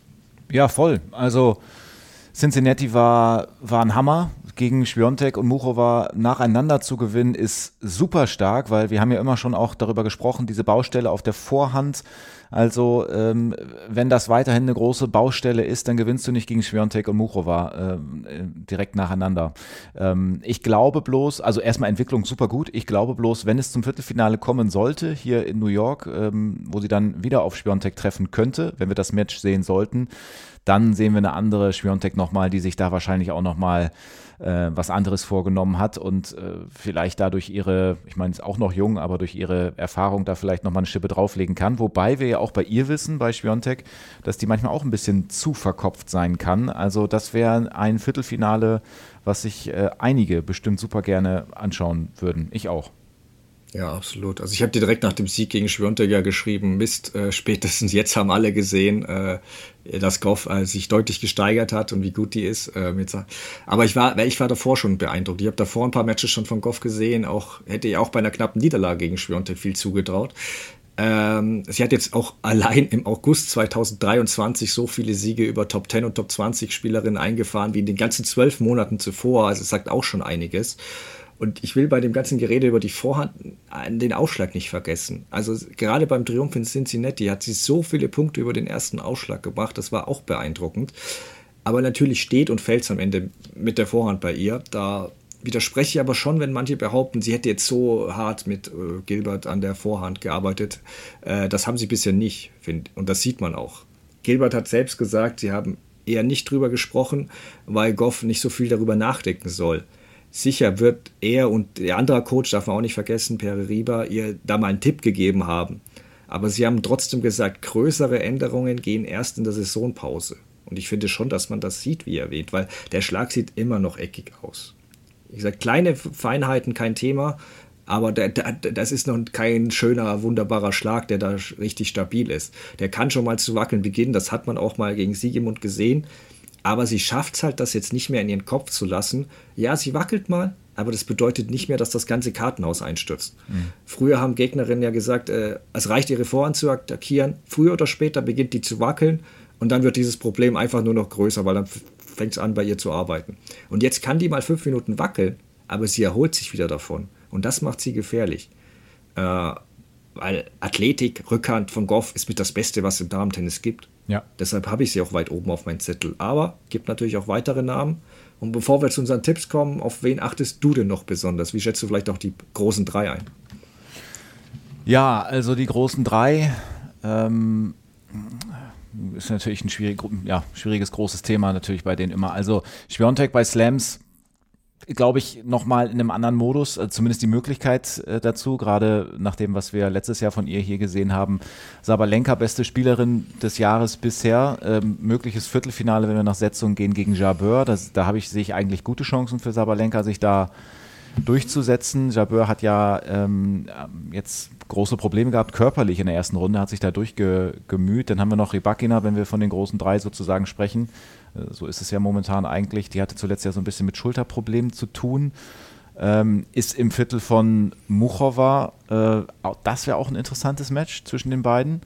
Ja, voll. Also Cincinnati war, war ein Hammer. Gegen Schwiontek und Muchova nacheinander zu gewinnen, ist super stark, weil wir haben ja immer schon auch darüber gesprochen, diese Baustelle auf der Vorhand also ähm, wenn das weiterhin eine große Baustelle ist, dann gewinnst du nicht gegen Schwiontek und Muchova äh, direkt nacheinander. Ähm, ich glaube bloß, also erstmal Entwicklung super gut. Ich glaube bloß, wenn es zum Viertelfinale kommen sollte, hier in New York, ähm, wo sie dann wieder auf Schwiontek treffen könnte, wenn wir das Match sehen sollten, dann sehen wir eine andere Schwiontek nochmal, die sich da wahrscheinlich auch nochmal äh, was anderes vorgenommen hat und äh, vielleicht dadurch ihre, ich meine, ist auch noch jung, aber durch ihre Erfahrung da vielleicht nochmal eine Schippe drauflegen kann. Wobei wir ja auch bei ihr wissen, bei Schwiontek, dass die manchmal auch ein bisschen zu verkopft sein kann. Also das wäre ein Viertelfinale, was sich äh, einige bestimmt super gerne anschauen würden. Ich auch. Ja, absolut. Also ich habe dir direkt nach dem Sieg gegen Schwiontek ja geschrieben, Mist, äh, spätestens jetzt haben alle gesehen, äh, dass Goff äh, sich deutlich gesteigert hat und wie gut die ist. Äh, mit, aber ich war, ich war davor schon beeindruckt. Ich habe davor ein paar Matches schon von Goff gesehen, auch hätte ich auch bei einer knappen Niederlage gegen Schwiontek viel zugetraut. Ähm, sie hat jetzt auch allein im August 2023 so viele Siege über Top 10 und Top 20 Spielerinnen eingefahren wie in den ganzen zwölf Monaten zuvor. Also es sagt auch schon einiges. Und ich will bei dem ganzen Gerede über die Vorhand den Ausschlag nicht vergessen. Also gerade beim Triumph in Cincinnati hat sie so viele Punkte über den ersten Ausschlag gebracht, das war auch beeindruckend. Aber natürlich steht und fällt es am Ende mit der Vorhand bei ihr. Da widerspreche ich aber schon, wenn manche behaupten, sie hätte jetzt so hart mit äh, Gilbert an der Vorhand gearbeitet. Äh, das haben sie bisher nicht, find, und das sieht man auch. Gilbert hat selbst gesagt, sie haben eher nicht drüber gesprochen, weil Goff nicht so viel darüber nachdenken soll. Sicher wird er und der andere Coach, darf man auch nicht vergessen, Pere Riba, ihr da mal einen Tipp gegeben haben. Aber sie haben trotzdem gesagt, größere Änderungen gehen erst in der Saisonpause. Und ich finde schon, dass man das sieht, wie erwähnt, weil der Schlag sieht immer noch eckig aus. Ich sage, kleine Feinheiten kein Thema, aber der, der, das ist noch kein schöner, wunderbarer Schlag, der da richtig stabil ist. Der kann schon mal zu wackeln beginnen, das hat man auch mal gegen Siegemund gesehen. Aber sie schafft es halt, das jetzt nicht mehr in ihren Kopf zu lassen. Ja, sie wackelt mal, aber das bedeutet nicht mehr, dass das ganze Kartenhaus einstürzt. Mhm. Früher haben Gegnerinnen ja gesagt, äh, es reicht, ihre Vorhand zu attackieren. Früher oder später beginnt die zu wackeln und dann wird dieses Problem einfach nur noch größer, weil dann fängt es an, bei ihr zu arbeiten. Und jetzt kann die mal fünf Minuten wackeln, aber sie erholt sich wieder davon. Und das macht sie gefährlich. Äh, weil Athletik, Rückhand von Goff ist mit das Beste, was es im Damen-Tennis gibt. Ja. Deshalb habe ich sie auch weit oben auf meinem Zettel. Aber gibt natürlich auch weitere Namen. Und bevor wir zu unseren Tipps kommen, auf wen achtest du denn noch besonders? Wie schätzt du vielleicht auch die großen drei ein? Ja, also die großen drei ähm, ist natürlich ein schwierig, ja, schwieriges, großes Thema natürlich bei denen immer. Also Schwiontek bei Slams glaube ich, nochmal in einem anderen Modus, also zumindest die Möglichkeit äh, dazu, gerade nach dem, was wir letztes Jahr von ihr hier gesehen haben. Sabalenka, beste Spielerin des Jahres bisher, ähm, mögliches Viertelfinale, wenn wir nach Setzung gehen gegen Jabeur. Das, da habe ich, sehe ich eigentlich gute Chancen für Sabalenka, sich da durchzusetzen. Jabeur hat ja ähm, jetzt große Probleme gehabt, körperlich in der ersten Runde, hat sich da durchgemüht. Dann haben wir noch Rybakina, wenn wir von den großen drei sozusagen sprechen. Äh, so ist es ja momentan eigentlich. Die hatte zuletzt ja so ein bisschen mit Schulterproblemen zu tun. Ähm, ist im Viertel von Muchova. Äh, das wäre auch ein interessantes Match zwischen den beiden.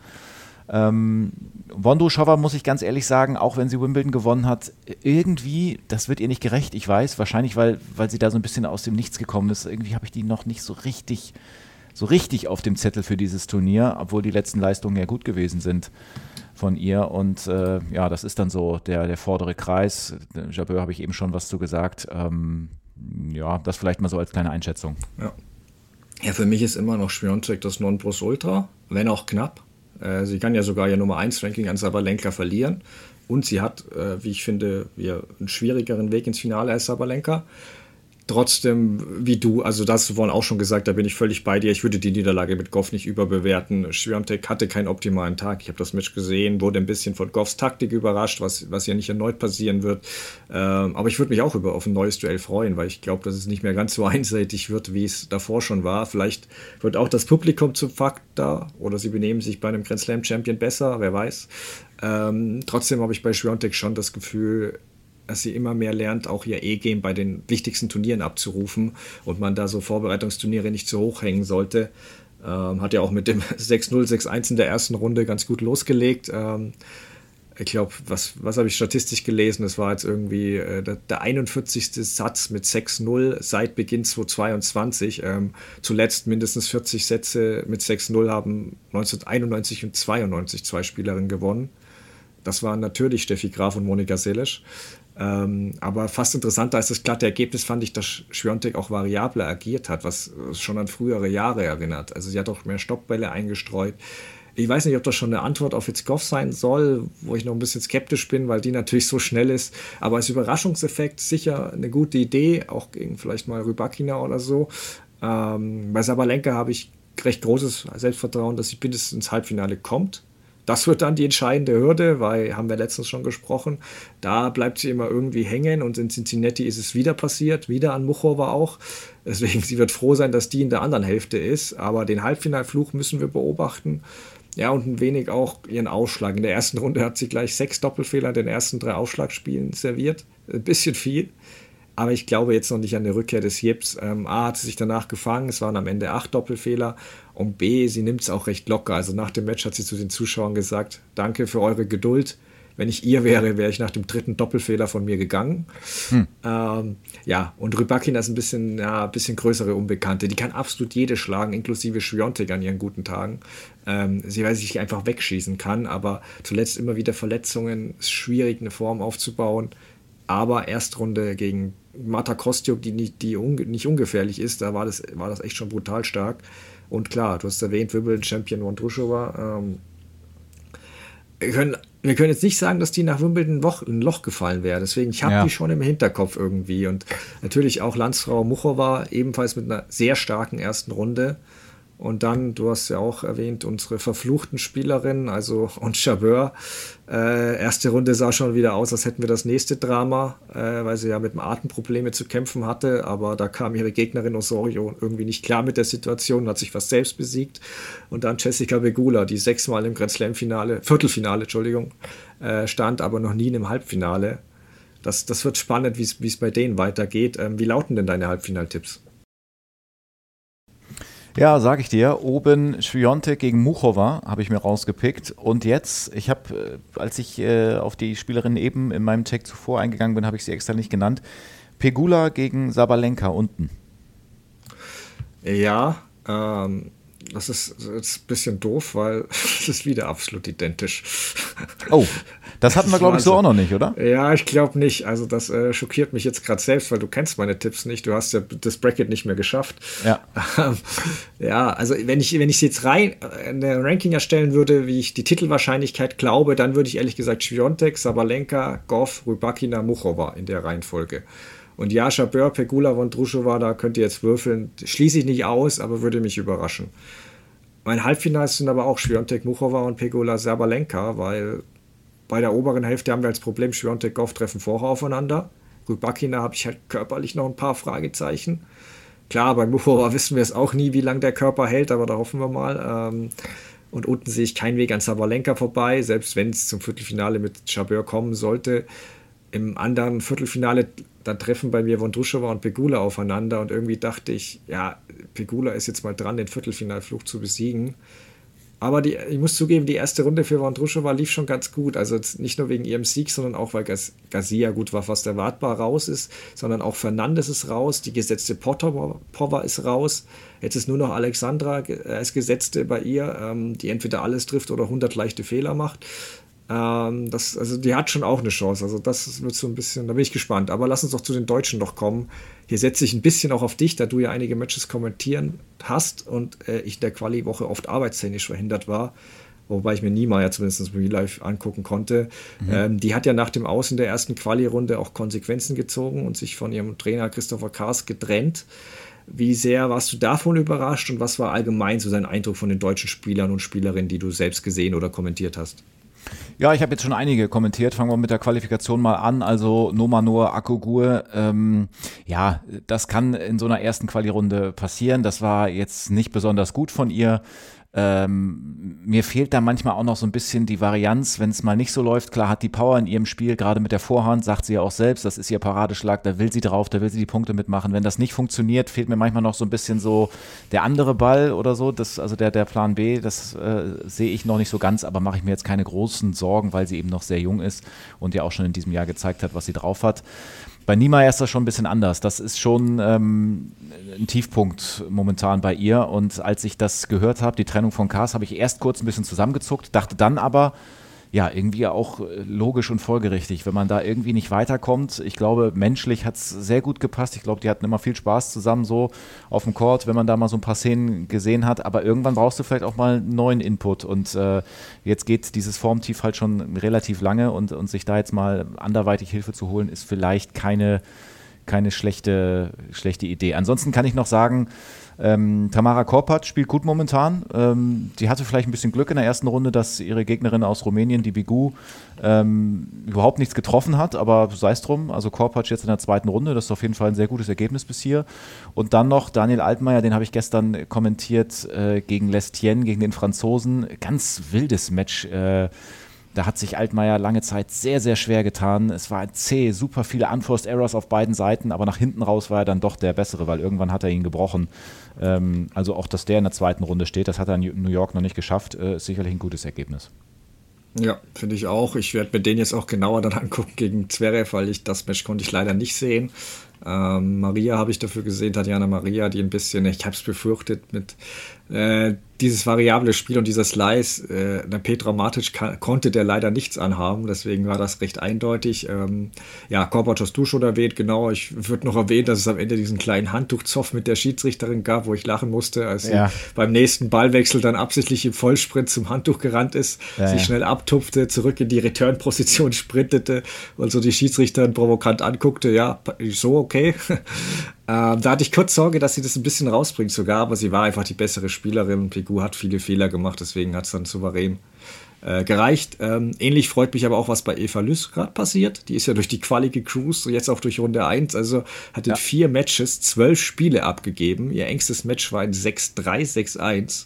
Ähm, Wondrushova muss ich ganz ehrlich sagen, auch wenn sie Wimbledon gewonnen hat, irgendwie, das wird ihr nicht gerecht, ich weiß, wahrscheinlich, weil, weil sie da so ein bisschen aus dem Nichts gekommen ist. Irgendwie habe ich die noch nicht so richtig, so richtig auf dem Zettel für dieses Turnier, obwohl die letzten Leistungen ja gut gewesen sind von ihr. Und äh, ja, das ist dann so der, der vordere Kreis. Jabeur habe ich eben schon was zu gesagt. Ähm, ja, das vielleicht mal so als kleine Einschätzung. Ja. Ja, für mich ist immer noch Schwiontek das Nonplusultra, wenn auch knapp. Äh, sie kann ja sogar ihr Nummer 1 Ranking an Sabalenka verlieren. Und sie hat, äh, wie ich finde, einen schwierigeren Weg ins Finale als Sabalenka trotzdem, wie du, also das hast du auch schon gesagt, da bin ich völlig bei dir. Ich würde die Niederlage mit Goff nicht überbewerten. Schwiontek hatte keinen optimalen Tag. Ich habe das Match gesehen, wurde ein bisschen von Goffs Taktik überrascht, was, was ja nicht erneut passieren wird. Ähm, aber ich würde mich auch über auf ein neues Duell freuen, weil ich glaube, dass es nicht mehr ganz so einseitig wird, wie es davor schon war. Vielleicht wird auch das Publikum zum Faktor oder sie benehmen sich bei einem Grand Slam Champion besser, wer weiß. Ähm, trotzdem habe ich bei Schwiontek schon das Gefühl, dass sie immer mehr lernt, auch ihr E-Game bei den wichtigsten Turnieren abzurufen und man da so Vorbereitungsturniere nicht zu hoch hängen sollte. Ähm, hat ja auch mit dem 6-0, 6-1 in der ersten Runde ganz gut losgelegt. Ähm, ich glaube, was, was habe ich statistisch gelesen? Das war jetzt irgendwie äh, der, der, 41. Satz mit 6-0 seit Beginn 2022. Ähm, zuletzt mindestens 40 Sätze mit 6-0 haben 1991 und 92 zwei Spielerinnen gewonnen. Das waren natürlich Steffi Graf und Monika Selisch. Ähm, aber fast interessanter als das glatte Ergebnis fand ich, dass Schwiontek auch variabler agiert hat, was schon an frühere Jahre erinnert. Also sie hat auch mehr Stoppbälle eingestreut. Ich weiß nicht, ob das schon eine Antwort auf Hitzkoff sein soll, wo ich noch ein bisschen skeptisch bin, weil die natürlich so schnell ist. Aber als Überraschungseffekt sicher eine gute Idee, auch gegen vielleicht mal Rybakina oder so. Ähm, bei Sabalenka habe ich recht großes Selbstvertrauen, dass sie mindestens ins Halbfinale kommt. Das wird dann die entscheidende Hürde, weil, haben wir letztens schon gesprochen, da bleibt sie immer irgendwie hängen und in Cincinnati ist es wieder passiert, wieder an Muchova auch. Deswegen, sie wird froh sein, dass die in der anderen Hälfte ist, aber den Halbfinalfluch müssen wir beobachten. Ja, und ein wenig auch ihren Ausschlag. In der ersten Runde hat sie gleich sechs Doppelfehler in den ersten drei Ausschlagspielen serviert. Ein bisschen viel. Aber ich glaube jetzt noch nicht an die Rückkehr des Jips. Ähm, A hat sie sich danach gefangen, es waren am Ende acht Doppelfehler. Und B, sie nimmt es auch recht locker. Also nach dem Match hat sie zu den Zuschauern gesagt, danke für eure Geduld. Wenn ich ihr wäre, wäre ich nach dem dritten Doppelfehler von mir gegangen. Hm. Ähm, ja, und Rybakina ist ein bisschen, ja, ein bisschen größere Unbekannte. Die kann absolut jede schlagen, inklusive Schwiontek an ihren guten Tagen. Ähm, sie weiß, sich einfach wegschießen kann, aber zuletzt immer wieder Verletzungen. Es ist schwierig, eine Form aufzubauen. Aber Erstrunde gegen Marta Kostiuk, die, nicht, die un, nicht ungefährlich ist, da war das, war das echt schon brutal stark. Und klar, du hast erwähnt, Wimbledon-Champion Wondrushova. Ähm, wir, können, wir können jetzt nicht sagen, dass die nach Wimbledon ein Loch gefallen wäre. Deswegen, ich habe ja. die schon im Hinterkopf irgendwie. Und natürlich auch Landsfrau Muchova, ebenfalls mit einer sehr starken ersten Runde. Und dann, du hast ja auch erwähnt, unsere verfluchten Spielerinnen, also und Chabeur. Äh, erste Runde sah schon wieder aus, als hätten wir das nächste Drama, äh, weil sie ja mit Atemprobleme zu kämpfen hatte. Aber da kam ihre Gegnerin Osorio irgendwie nicht klar mit der Situation, hat sich fast selbst besiegt. Und dann Jessica Begula, die sechsmal im Grand Slam-Finale, Viertelfinale, Entschuldigung, äh, stand, aber noch nie in einem Halbfinale. Das, das wird spannend, wie es bei denen weitergeht. Ähm, wie lauten denn deine Halbfinaltipps? Ja, sag ich dir. Oben Schwiontek gegen Muchova habe ich mir rausgepickt. Und jetzt, ich habe, äh, als ich äh, auf die Spielerin eben in meinem Tag zuvor eingegangen bin, habe ich sie extra nicht genannt. Pegula gegen Sabalenka unten. Ja, ähm, das ist jetzt ein bisschen doof, weil es ist wieder absolut identisch. Oh, das hatten wir, glaube ich, so auch noch nicht, oder? Ja, ich glaube nicht. Also das äh, schockiert mich jetzt gerade selbst, weil du kennst meine Tipps nicht. Du hast ja das Bracket nicht mehr geschafft. Ja. ja, also wenn ich, wenn ich jetzt rein äh, in der Ranking erstellen würde, wie ich die Titelwahrscheinlichkeit glaube, dann würde ich ehrlich gesagt Schwiontek, Sabalenka, Goff, Rybakina, Muchova in der Reihenfolge. Und Jascha Bör, Pegula von Druschova, da könnt ihr jetzt würfeln. Schließe ich nicht aus, aber würde mich überraschen. Mein Halbfinale sind aber auch Schwiontek, Muchova und Pegula Serbalenka, weil bei der oberen Hälfte haben wir als Problem, Schwiontek, Goff treffen vorher aufeinander. Rybakina habe ich halt körperlich noch ein paar Fragezeichen. Klar, bei Muchova wissen wir es auch nie, wie lange der Körper hält, aber da hoffen wir mal. Ähm, und unten sehe ich keinen Weg an Sabalenka vorbei, selbst wenn es zum Viertelfinale mit Chabeur kommen sollte. Im anderen Viertelfinale dann treffen bei mir Vondrushova und Pegula aufeinander und irgendwie dachte ich, ja, Pegula ist jetzt mal dran, den Viertelfinalfluch zu besiegen. Aber die, ich muss zugeben, die erste Runde für Vondrushova lief schon ganz gut. Also nicht nur wegen ihrem Sieg, sondern auch, weil Garcia gut war, fast erwartbar raus ist, sondern auch Fernandes ist raus, die gesetzte Potter ist raus. Jetzt ist nur noch Alexandra als Gesetzte bei ihr, ähm, die entweder alles trifft oder 100 leichte Fehler macht. Ähm, das, also die hat schon auch eine Chance. Also das wird so ein bisschen, da bin ich gespannt. Aber lass uns doch zu den Deutschen noch kommen. Hier setze ich ein bisschen auch auf dich, da du ja einige Matches kommentieren hast und äh, ich in der Quali-Woche oft arbeitstechnisch verhindert war. Wobei ich mir Niemeyer zumindest Real Life angucken konnte. Mhm. Ähm, die hat ja nach dem Aus in der ersten Quali-Runde auch Konsequenzen gezogen und sich von ihrem Trainer Christopher Kars getrennt. Wie sehr warst du davon überrascht und was war allgemein so dein Eindruck von den deutschen Spielern und Spielerinnen, die du selbst gesehen oder kommentiert hast? Ja, ich habe jetzt schon einige kommentiert. Fangen wir mit der Qualifikation mal an. Also Noma Noah Akogur, ähm, ja, das kann in so einer ersten Quali-Runde passieren. Das war jetzt nicht besonders gut von ihr. Ähm, mir fehlt da manchmal auch noch so ein bisschen die Varianz, wenn es mal nicht so läuft. Klar hat die Power in ihrem Spiel, gerade mit der Vorhand, sagt sie ja auch selbst, das ist ihr Paradeschlag, da will sie drauf, da will sie die Punkte mitmachen. Wenn das nicht funktioniert, fehlt mir manchmal noch so ein bisschen so der andere Ball oder so, das, also der, der Plan B, das äh, sehe ich noch nicht so ganz, aber mache ich mir jetzt keine großen Sorgen, weil sie eben noch sehr jung ist und ja auch schon in diesem Jahr gezeigt hat, was sie drauf hat. Bei Nima ist das schon ein bisschen anders. Das ist schon ähm, ein Tiefpunkt momentan bei ihr. Und als ich das gehört habe, die Trennung von Cars, habe ich erst kurz ein bisschen zusammengezuckt, dachte dann aber, ja, irgendwie auch äh, logisch und folgerichtig, wenn man da irgendwie nicht weiterkommt. Ich glaube, menschlich hat es sehr gut gepasst. Ich glaube, die hatten immer viel Spaß zusammen so auf dem Court, wenn man da mal so ein paar Szenen gesehen hat. Aber irgendwann brauchst du vielleicht auch mal einen neuen Input. Und äh, jetzt geht dieses Formtief halt schon relativ lange und, und sich da jetzt mal anderweitig Hilfe zu holen, ist vielleicht keine keine schlechte, schlechte Idee. Ansonsten kann ich noch sagen, ähm, Tamara Korpat spielt gut momentan. Ähm, die hatte vielleicht ein bisschen Glück in der ersten Runde, dass ihre Gegnerin aus Rumänien, die Bigu, ähm, überhaupt nichts getroffen hat, aber sei es drum. Also Korpat jetzt in der zweiten Runde, das ist auf jeden Fall ein sehr gutes Ergebnis bis hier. Und dann noch Daniel Altmaier, den habe ich gestern kommentiert äh, gegen Lestien, gegen den Franzosen. Ganz wildes Match. Äh, da hat sich Altmaier lange Zeit sehr, sehr schwer getan. Es war zäh, super viele Unforced Errors auf beiden Seiten, aber nach hinten raus war er dann doch der Bessere, weil irgendwann hat er ihn gebrochen. Ähm, also auch, dass der in der zweiten Runde steht, das hat er in New York noch nicht geschafft, äh, ist sicherlich ein gutes Ergebnis. Ja, finde ich auch. Ich werde mir den jetzt auch genauer dann angucken gegen Zverev, weil ich das Match konnte ich leider nicht sehen. Ähm, Maria habe ich dafür gesehen, Tatjana Maria, die ein bisschen, ich habe es befürchtet, mit äh, dieses variable Spiel und dieser Slice, äh, der Petra Matic konnte der leider nichts anhaben, deswegen war das recht eindeutig. Ähm, ja, Korbac hast du schon erwähnt, genau. Ich würde noch erwähnen, dass es am Ende diesen kleinen Handtuchzoff mit der Schiedsrichterin gab, wo ich lachen musste, als ja. sie beim nächsten Ballwechsel dann absichtlich im Vollsprint zum Handtuch gerannt ist, ja, sich ja. schnell abtupfte, zurück in die Return-Position sprintete und so die Schiedsrichterin provokant anguckte. Ja, so okay. Ähm, da hatte ich kurz Sorge, dass sie das ein bisschen rausbringt sogar, aber sie war einfach die bessere Spielerin und Pegu hat viele Fehler gemacht, deswegen hat es dann souverän äh, gereicht. Ähm, ähnlich freut mich aber auch, was bei Eva Lüss gerade passiert. Die ist ja durch die Quali gecruised und jetzt auch durch Runde 1, also hat in ja. vier Matches zwölf Spiele abgegeben. Ihr engstes Match war ein 6-3, 6-1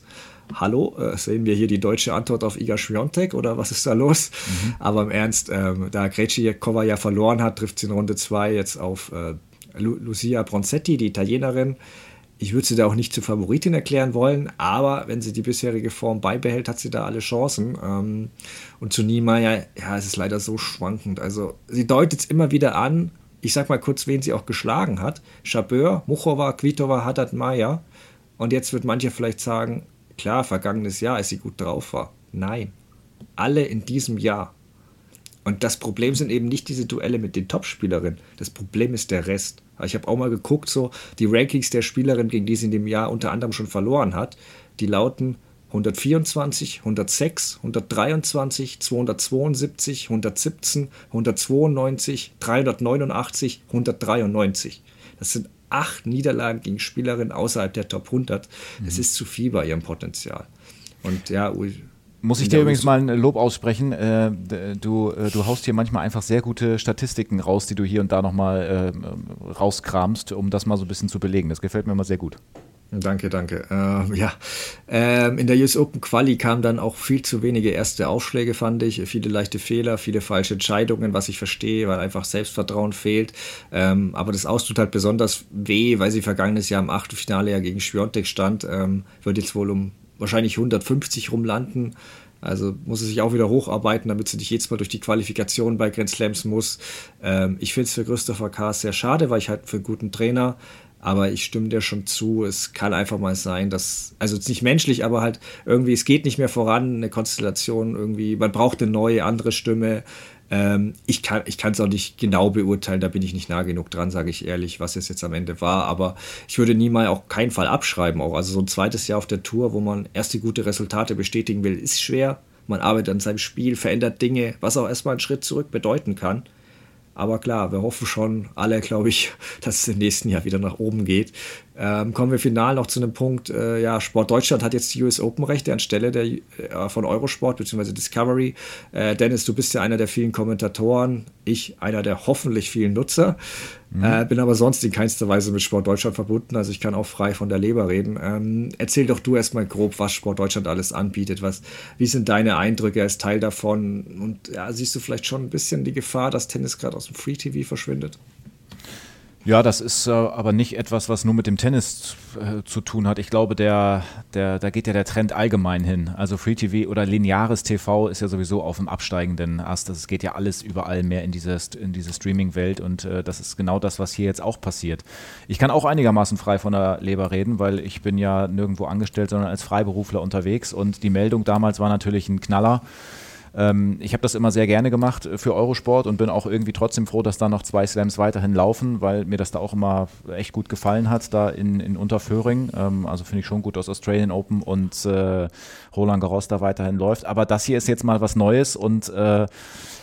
hallo, äh, sehen wir hier die deutsche Antwort auf Iga Świątek oder was ist da los? Mhm. Aber im Ernst, ähm, da Krejcikova ja verloren hat, trifft sie in Runde 2 jetzt auf äh, Lu Lucia Bronzetti, die Italienerin. Ich würde sie da auch nicht zur Favoritin erklären wollen, aber wenn sie die bisherige Form beibehält, hat sie da alle Chancen. Ähm, und zu Niemeyer, ja, es ist leider so schwankend. Also sie deutet es immer wieder an. Ich sag mal kurz, wen sie auch geschlagen hat. Chabeur, Muchova, Kvitova, Haddad, Maya. Und jetzt wird mancher vielleicht sagen, klar, vergangenes Jahr, als sie gut drauf war. Nein, alle in diesem Jahr. Und das Problem sind eben nicht diese Duelle mit den Topspielerinnen. Das Problem ist der Rest. Ich habe auch mal geguckt, so die Rankings der Spielerin, gegen die sie in dem Jahr unter anderem schon verloren hat, die lauten 124, 106, 123, 272, 117, 192, 389, 193. Das sind acht Niederlagen gegen Spielerinnen außerhalb der Top 100. Es mhm. ist zu viel bei ihrem Potenzial. Und ja, muss ich dir übrigens mal ein Lob aussprechen. Äh, du, äh, du haust hier manchmal einfach sehr gute Statistiken raus, die du hier und da nochmal äh, rauskramst, um das mal so ein bisschen zu belegen. Das gefällt mir immer sehr gut. Danke, danke. Ähm, ja, ähm, in der US Open Quali kamen dann auch viel zu wenige erste Aufschläge, fand ich. Viele leichte Fehler, viele falsche Entscheidungen, was ich verstehe, weil einfach Selbstvertrauen fehlt. Ähm, aber das Aus tut halt besonders weh, weil sie vergangenes Jahr im Achtelfinale ja gegen Schwiontek stand. Ähm, wird jetzt wohl um wahrscheinlich 150 rumlanden. Also muss er sich auch wieder hocharbeiten, damit sie nicht jedes Mal durch die Qualifikation bei Grand Slams muss. Ähm, ich finde es für Christopher K. sehr schade, weil ich halt für einen guten Trainer, aber ich stimme dir schon zu, es kann einfach mal sein, dass, also jetzt nicht menschlich, aber halt irgendwie, es geht nicht mehr voran, eine Konstellation irgendwie, man braucht eine neue, andere Stimme. Ähm, ich kann es auch nicht genau beurteilen, da bin ich nicht nah genug dran, sage ich ehrlich, was es jetzt am Ende war. Aber ich würde nie mal auch keinen Fall abschreiben. Auch. Also so ein zweites Jahr auf der Tour, wo man erste gute Resultate bestätigen will, ist schwer. Man arbeitet an seinem Spiel, verändert Dinge, was auch erstmal einen Schritt zurück bedeuten kann. Aber klar, wir hoffen schon alle, glaube ich, dass es im nächsten Jahr wieder nach oben geht. Ähm, kommen wir final noch zu einem Punkt. Äh, ja, Sport Deutschland hat jetzt die US Open Rechte anstelle der, äh, von Eurosport bzw. Discovery. Äh, Dennis, du bist ja einer der vielen Kommentatoren, ich einer der hoffentlich vielen Nutzer. Mhm. Äh, bin aber sonst in keinster Weise mit Sport Deutschland verbunden, also ich kann auch frei von der Leber reden. Ähm, erzähl doch du erstmal grob, was Sport Deutschland alles anbietet. Was, wie sind deine Eindrücke als Teil davon? Und ja, siehst du vielleicht schon ein bisschen die Gefahr, dass Tennis gerade aus dem Free TV verschwindet? Ja, das ist äh, aber nicht etwas, was nur mit dem Tennis äh, zu tun hat. Ich glaube, der, der, da geht ja der Trend allgemein hin. Also Free TV oder lineares TV ist ja sowieso auf dem absteigenden Ast. Es geht ja alles überall mehr in diese, in diese Streaming-Welt und äh, das ist genau das, was hier jetzt auch passiert. Ich kann auch einigermaßen frei von der Leber reden, weil ich bin ja nirgendwo angestellt, sondern als Freiberufler unterwegs und die Meldung damals war natürlich ein Knaller Ähm, ich habe das immer sehr gerne gemacht für Eurosport und bin auch irgendwie trotzdem froh, dass da noch zwei Slams weiterhin laufen, weil mir das da auch immer echt gut gefallen hat, da in, in Unterföhring. Ähm, also finde ich schon gut, dass Australian Open und äh, Roland Garros da weiterhin läuft. Aber das hier ist jetzt mal was Neues und äh,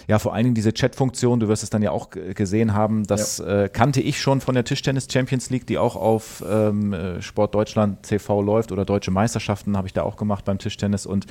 ja, vor allen Dingen diese Chat-Funktion, du wirst es dann ja auch gesehen haben, das ja. äh, kannte ich schon von der Tischtennis Champions League, die auch auf ähm, äh, Sport Deutschland TV läuft oder Deutsche Meisterschaften habe ich da auch gemacht beim Tischtennis und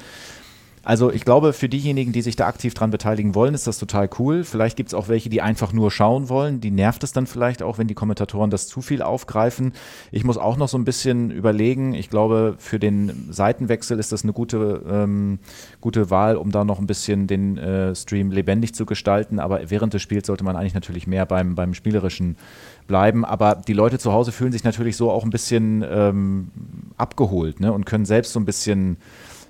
also ich glaube, für diejenigen, die sich da aktiv dran beteiligen wollen, ist das total cool. Vielleicht gibt es auch welche, die einfach nur schauen wollen. Die nervt es dann vielleicht auch, wenn die Kommentatoren das zu viel aufgreifen. Ich muss auch noch so ein bisschen überlegen. Ich glaube, für den Seitenwechsel ist das eine gute, ähm, gute Wahl, um da noch ein bisschen den äh, Stream lebendig zu gestalten. Aber während des Spiels sollte man eigentlich natürlich mehr beim, beim spielerischen bleiben. Aber die Leute zu Hause fühlen sich natürlich so auch ein bisschen ähm, abgeholt ne? und können selbst so ein bisschen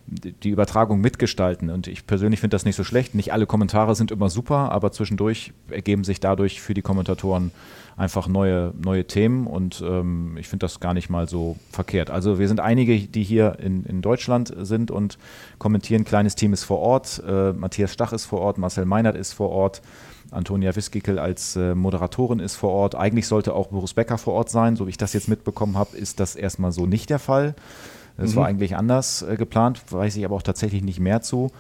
die Übertragung mitgestalten. Und ich persönlich finde das nicht so schlecht. Nicht alle Kommentare sind immer super, aber zwischendurch ergeben sich dadurch für die Kommentatoren einfach neue, neue Themen und ähm, ich finde das gar nicht mal so verkehrt. Also wir sind einige, die hier in, in Deutschland sind und kommentieren. Kleines Team ist vor Ort, äh, Matthias Stach ist vor Ort, Marcel Meinert ist vor Ort. Antonia Wiskikel als äh, Moderatorin ist vor Ort. Eigentlich sollte auch Boris Becker vor Ort sein. So wie ich das jetzt mitbekommen habe, ist das erstmal so nicht der Fall. Das mhm. war eigentlich anders äh, geplant, weiß ich aber auch tatsächlich nicht mehr zu.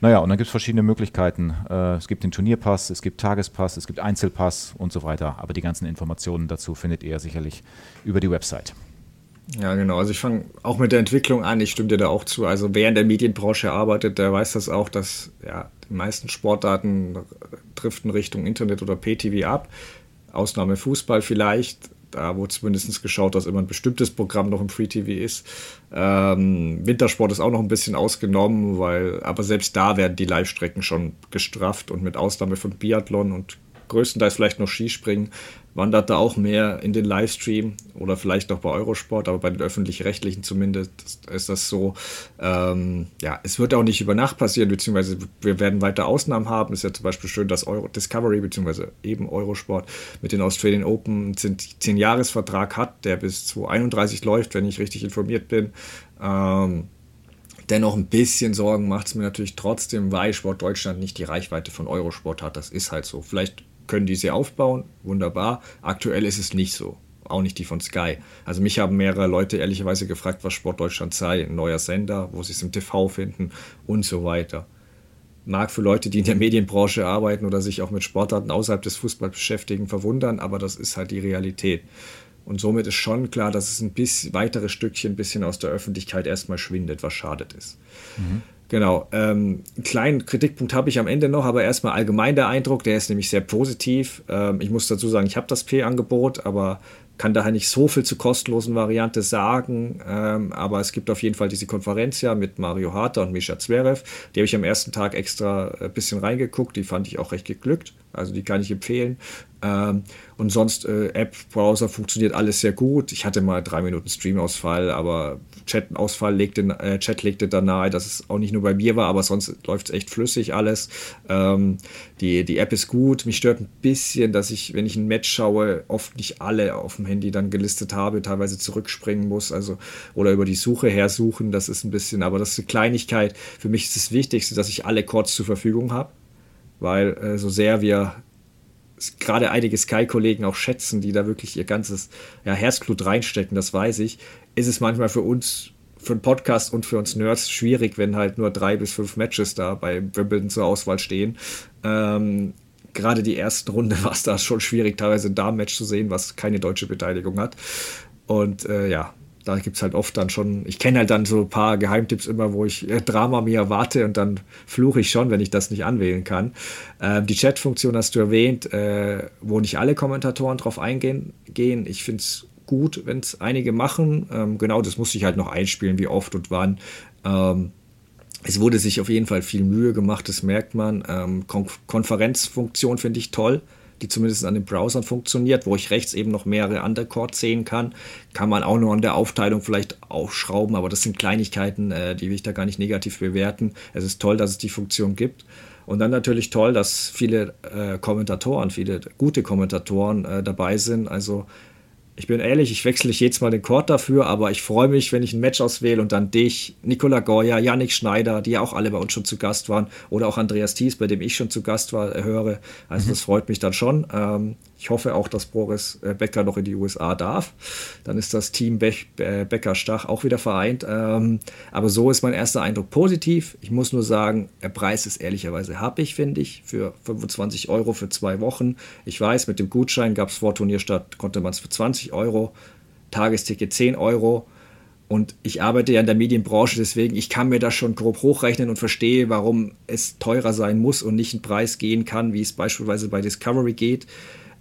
Naja, und dann gibt es verschiedene Möglichkeiten. Äh, es gibt den Turnierpass, es gibt Tagespass, es gibt Einzelpass und so weiter. Aber die ganzen Informationen dazu findet ihr sicherlich über die Website. Ja, genau. Also ich fange auch mit der Entwicklung an. Ich stimme dir da auch zu. Also wer in der Medienbranche arbeitet, der weiß das auch, dass ja, die meisten Sportarten driften Richtung Internet oder PTV ab. Ausnahme Fußball vielleicht da wurde zumindest geschaut, dass immer ein bestimmtes Programm noch im Free TV ist. Ähm, Wintersport ist auch noch ein bisschen ausgenommen, weil, aber selbst da werden die Live-Strecken schon gestrafft und mit Ausnahme von Biathlon und größtenteils vielleicht noch Skispringen, wandert da auch mehr in den Livestream oder vielleicht auch bei Eurosport, aber bei den öffentlich-rechtlichen zumindest ist das so. Ähm, ja, es wird auch nicht über Nacht passieren, beziehungsweise wir werden weiter Ausnahmen haben. Ist ja zum Beispiel schön, dass Euro Discovery, beziehungsweise eben Eurosport mit den Australian Open einen 10-Jahres-Vertrag hat, der bis 2031 läuft, wenn ich richtig informiert bin. Ähm, Dennoch ein bisschen Sorgen macht es mir natürlich trotzdem, weil Sport Deutschland nicht die Reichweite von Eurosport hat. Das ist halt so. Vielleicht können die sie aufbauen, wunderbar. Aktuell ist es nicht so. Auch nicht die von Sky. Also mich haben mehrere Leute ehrlicherweise gefragt, was Sport Deutschland sei, ein neuer Sender, wo sie es im TV finden und so weiter. Mag für Leute, die in der Medienbranche arbeiten oder sich auch mit Sportarten außerhalb des Fußballs beschäftigen, verwundern, aber das ist halt die Realität. Und somit ist schon klar, dass es ein bisschen weitere Stückchen ein bisschen aus der Öffentlichkeit erstmal schwindet, was schadet ist. Mhm. Genau. Ähm, einen kleinen Kritikpunkt habe ich am Ende noch, aber erstmal allgemein der Eindruck, der ist nämlich sehr positiv. Ähm, ich muss dazu sagen, ich habe das P-Angebot, aber kann daher nicht so viel zur kostenlosen Variante sagen. Ähm, aber es gibt auf jeden Fall diese Konferenz ja mit Mario Harter und Misha Zverev. Die habe ich am ersten Tag extra ein bisschen reingeguckt. Die fand ich auch recht geglückt. Also die kann ich empfehlen. Ähm, und sonst äh, App, Browser funktioniert alles sehr gut. Ich hatte mal drei Minuten Streamausfall, aber Chat-Ausfall legte, äh, Chat legte da nahe, dass es auch nicht nur bei mir war, aber sonst läuft es echt flüssig alles. Ähm, die, die App ist gut. Mich stört ein bisschen, dass ich, wenn ich ein Match schaue, oft nicht alle auf dem Handy dann gelistet habe, teilweise zurückspringen muss, also oder über die Suche her suchen. Das ist ein bisschen, aber das ist eine Kleinigkeit. Für mich ist das Wichtigste, dass ich alle Chords zur Verfügung habe weil äh, so sehr wir gerade einige Sky-Kollegen auch schätzen, die da wirklich ihr ganzes ja, Herzblut reinstecken, das weiß ich, ist es manchmal für uns, für einen Podcast und für uns Nerds schwierig, wenn halt nur drei bis fünf Matches da bei Wimbledon zur Auswahl stehen. Ähm, gerade die ersten Runde war es da schon schwierig, teilweise ein Darm-Match zu sehen, was keine deutsche Beteiligung hat. Und äh, ja, da gibt es halt oft dann schon, ich kenne halt dann so ein paar Geheimtipps immer, wo ich äh, Drama mir erwarte und dann fluche ich schon, wenn ich das nicht anwählen kann. Ähm, die Chat-Funktion hast du erwähnt, äh, wo nicht alle Kommentatoren drauf eingehen. Gehen. Ich finde es gut, wenn es einige machen. Ähm, genau, das muss ich halt noch einspielen, wie oft und wann. Ähm, es wurde sich auf jeden Fall viel Mühe gemacht, das merkt man. Ähm, Kon Konferenzfunktion finde ich toll die zumindest an den Browsern funktioniert, wo ich rechts eben noch mehrere Underchords sehen kann. Kann man auch nur an der Aufteilung vielleicht aufschrauben, aber das sind Kleinigkeiten, äh, die will ich da gar nicht negativ bewerten. Es ist toll, dass es die Funktion gibt. Und dann natürlich toll, dass viele äh, Kommentatoren, viele gute Kommentatoren äh, dabei sind. Also Ich bin ehrlich, ich wechsle nicht jedes Mal den Court dafür, aber ich freue mich, wenn ich ein Match auswähle und dann dich, Nikola Goya, Yannick Schneider, die ja auch alle bei uns schon zu Gast waren, oder auch Andreas Thies, bei dem ich schon zu Gast war, äh, höre. Also mhm. das freut mich dann schon. Ähm, ich hoffe auch, dass Boris äh, Becker noch in die USA darf. Dann ist das Team Be äh, Becker-Stach auch wieder vereint. Ähm, aber so ist mein erster Eindruck positiv. Ich muss nur sagen, der Preis ist ehrlicherweise happig, finde ich, für 25 Euro für zwei Wochen. Ich weiß, mit dem Gutschein gab es vor Turnierstart, konnte man es für 20 Euro, Tagesticket 10 Euro. Und ich arbeite ja in der Medienbranche, deswegen ich kann mir das schon grob hochrechnen und verstehe, warum es teurer sein muss und nicht einen Preis gehen kann, wie es beispielsweise bei Discovery geht.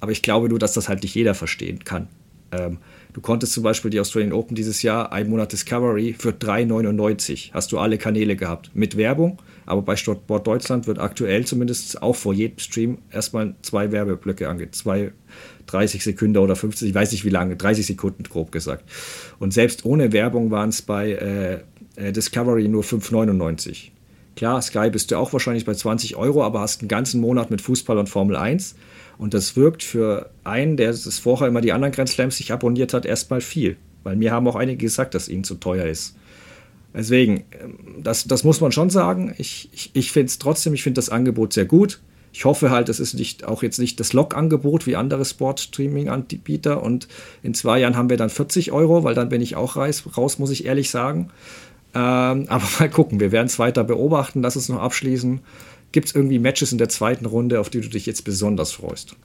Aber ich glaube nur, dass das halt nicht jeder verstehen kann. Ähm, du konntest zum Beispiel die Australian Open dieses Jahr, ein Monat Discovery, für 3,99 hast du alle Kanäle gehabt. Mit Werbung, aber bei Sport Deutschland wird aktuell zumindest auch vor jedem Stream erstmal zwei Werbeblöcke ange, zwei 30 Sekunden oder 50, ich weiß nicht wie lange, 30 Sekunden grob gesagt. Und selbst ohne Werbung waren es bei äh, äh Discovery nur 5,99. Klar, Sky bist du auch wahrscheinlich bei 20 Euro, aber hast einen ganzen Monat mit Fußball und Formel 1 und das wirkt für einen, der es vorher immer die anderen Grand Slams sich abonniert hat, erstmal viel. Weil mir haben auch einige gesagt, dass ihnen zu teuer ist. Deswegen, ähm, das, das muss man schon sagen. Ich, ich, ich finde es trotzdem, ich finde das Angebot sehr gut. Ich hoffe halt, es ist nicht, auch jetzt nicht das Log-Angebot wie andere Sport-Streaming-Anbieter. Und in zwei Jahren haben wir dann 40 Euro, weil dann bin ich auch raus, muss ich ehrlich sagen. Ähm, aber mal gucken, wir werden es weiter beobachten. Lass es noch abschließen. Gibt es irgendwie Matches in der zweiten Runde, auf die du dich jetzt besonders freust?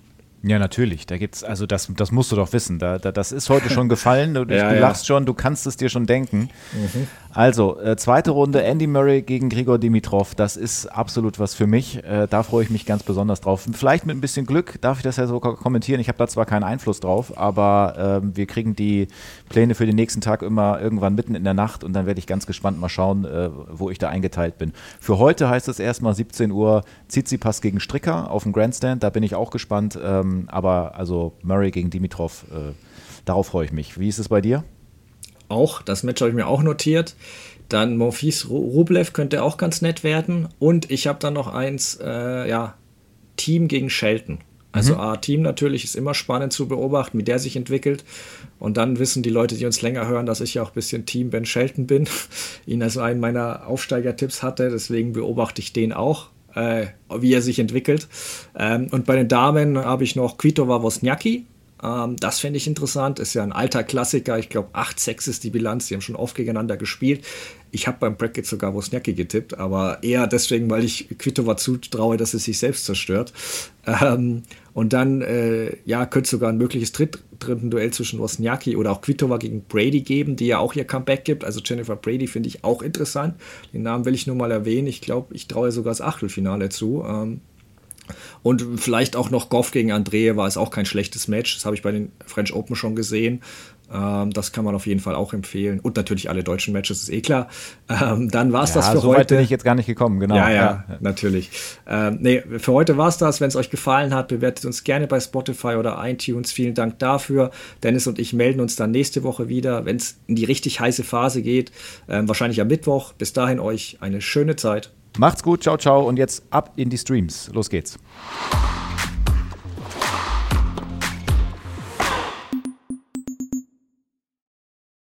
Ja, natürlich. Da gibt's, also das, das musst du doch wissen. Da, da das ist heute schon gefallen. Du, ja, du lachst schon, du kannst es dir schon denken. Mhm. Also, äh, zweite Runde, Andy Murray gegen Grigor Dimitrov. Das ist absolut was für mich. Äh, da freue ich mich ganz besonders drauf. Vielleicht mit ein bisschen Glück darf ich das ja so kommentieren. Ich habe da zwar keinen Einfluss drauf, aber äh, wir kriegen die Pläne für den nächsten Tag immer irgendwann mitten in der Nacht und dann werde ich ganz gespannt mal schauen, äh, wo ich da eingeteilt bin. Für heute heißt es erstmal 17 Uhr Tsitsipas gegen Stricker auf dem Grandstand. Da bin ich auch gespannt. Ähm, aber also Murray gegen Dimitrov, äh, darauf freue ich mich. Wie ist es bei dir? auch. Das Match habe ich mir auch notiert. Dann Monfils Rublev könnte auch ganz nett werden. Und ich habe dann noch eins, äh, ja, Team gegen Shelton. Also mhm. A, Team natürlich ist immer spannend zu beobachten, wie der sich entwickelt. Und dann wissen die Leute, die uns länger hören, dass ich ja auch ein bisschen Team Ben Shelton bin. Ihn als einen meiner Aufsteigertipps hatte. Deswegen beobachte ich den auch, äh, wie er sich entwickelt. Ähm, und bei den Damen habe ich noch Kvitova Wozniacki. Ähm, das fände ich interessant. Ist ja ein alter Klassiker. Ich glaube, 8-6 ist die Bilanz. Die haben schon oft gegeneinander gespielt. Ich habe beim Bracket sogar Wozniacki getippt, aber eher deswegen, weil ich Kvitova zutraue, dass es sich selbst zerstört. Ähm, und dann, äh, ja, könnte es sogar ein mögliches Dritt dritten Duell zwischen Wozniacki oder auch Kvitova gegen Brady geben, die ja auch ihr Comeback gibt. Also Jennifer Brady finde ich auch interessant. Den Namen will ich nur mal erwähnen. Ich glaube, ich traue sogar das Achtelfinale zu. Ähm, und vielleicht auch noch Goff gegen Andrea war es auch kein schlechtes Match. Das habe ich bei den French Open schon gesehen. Ähm, das kann man auf jeden Fall auch empfehlen. Und natürlich alle deutschen Matches, ist eh klar. Ähm, dann war es ja, das für so heute. Weit bin ich jetzt gar nicht gekommen, genau. Ja, ja, ja. natürlich. Ähm, nee, für heute war es das. Wenn es euch gefallen hat, bewertet uns gerne bei Spotify oder iTunes. Vielen Dank dafür. Dennis und ich melden uns dann nächste Woche wieder, wenn es in die richtig heiße Phase geht. Ähm, wahrscheinlich am Mittwoch. Bis dahin euch eine schöne Zeit. Macht's gut, ciao, ciao und jetzt ab in die Streams. Los geht's.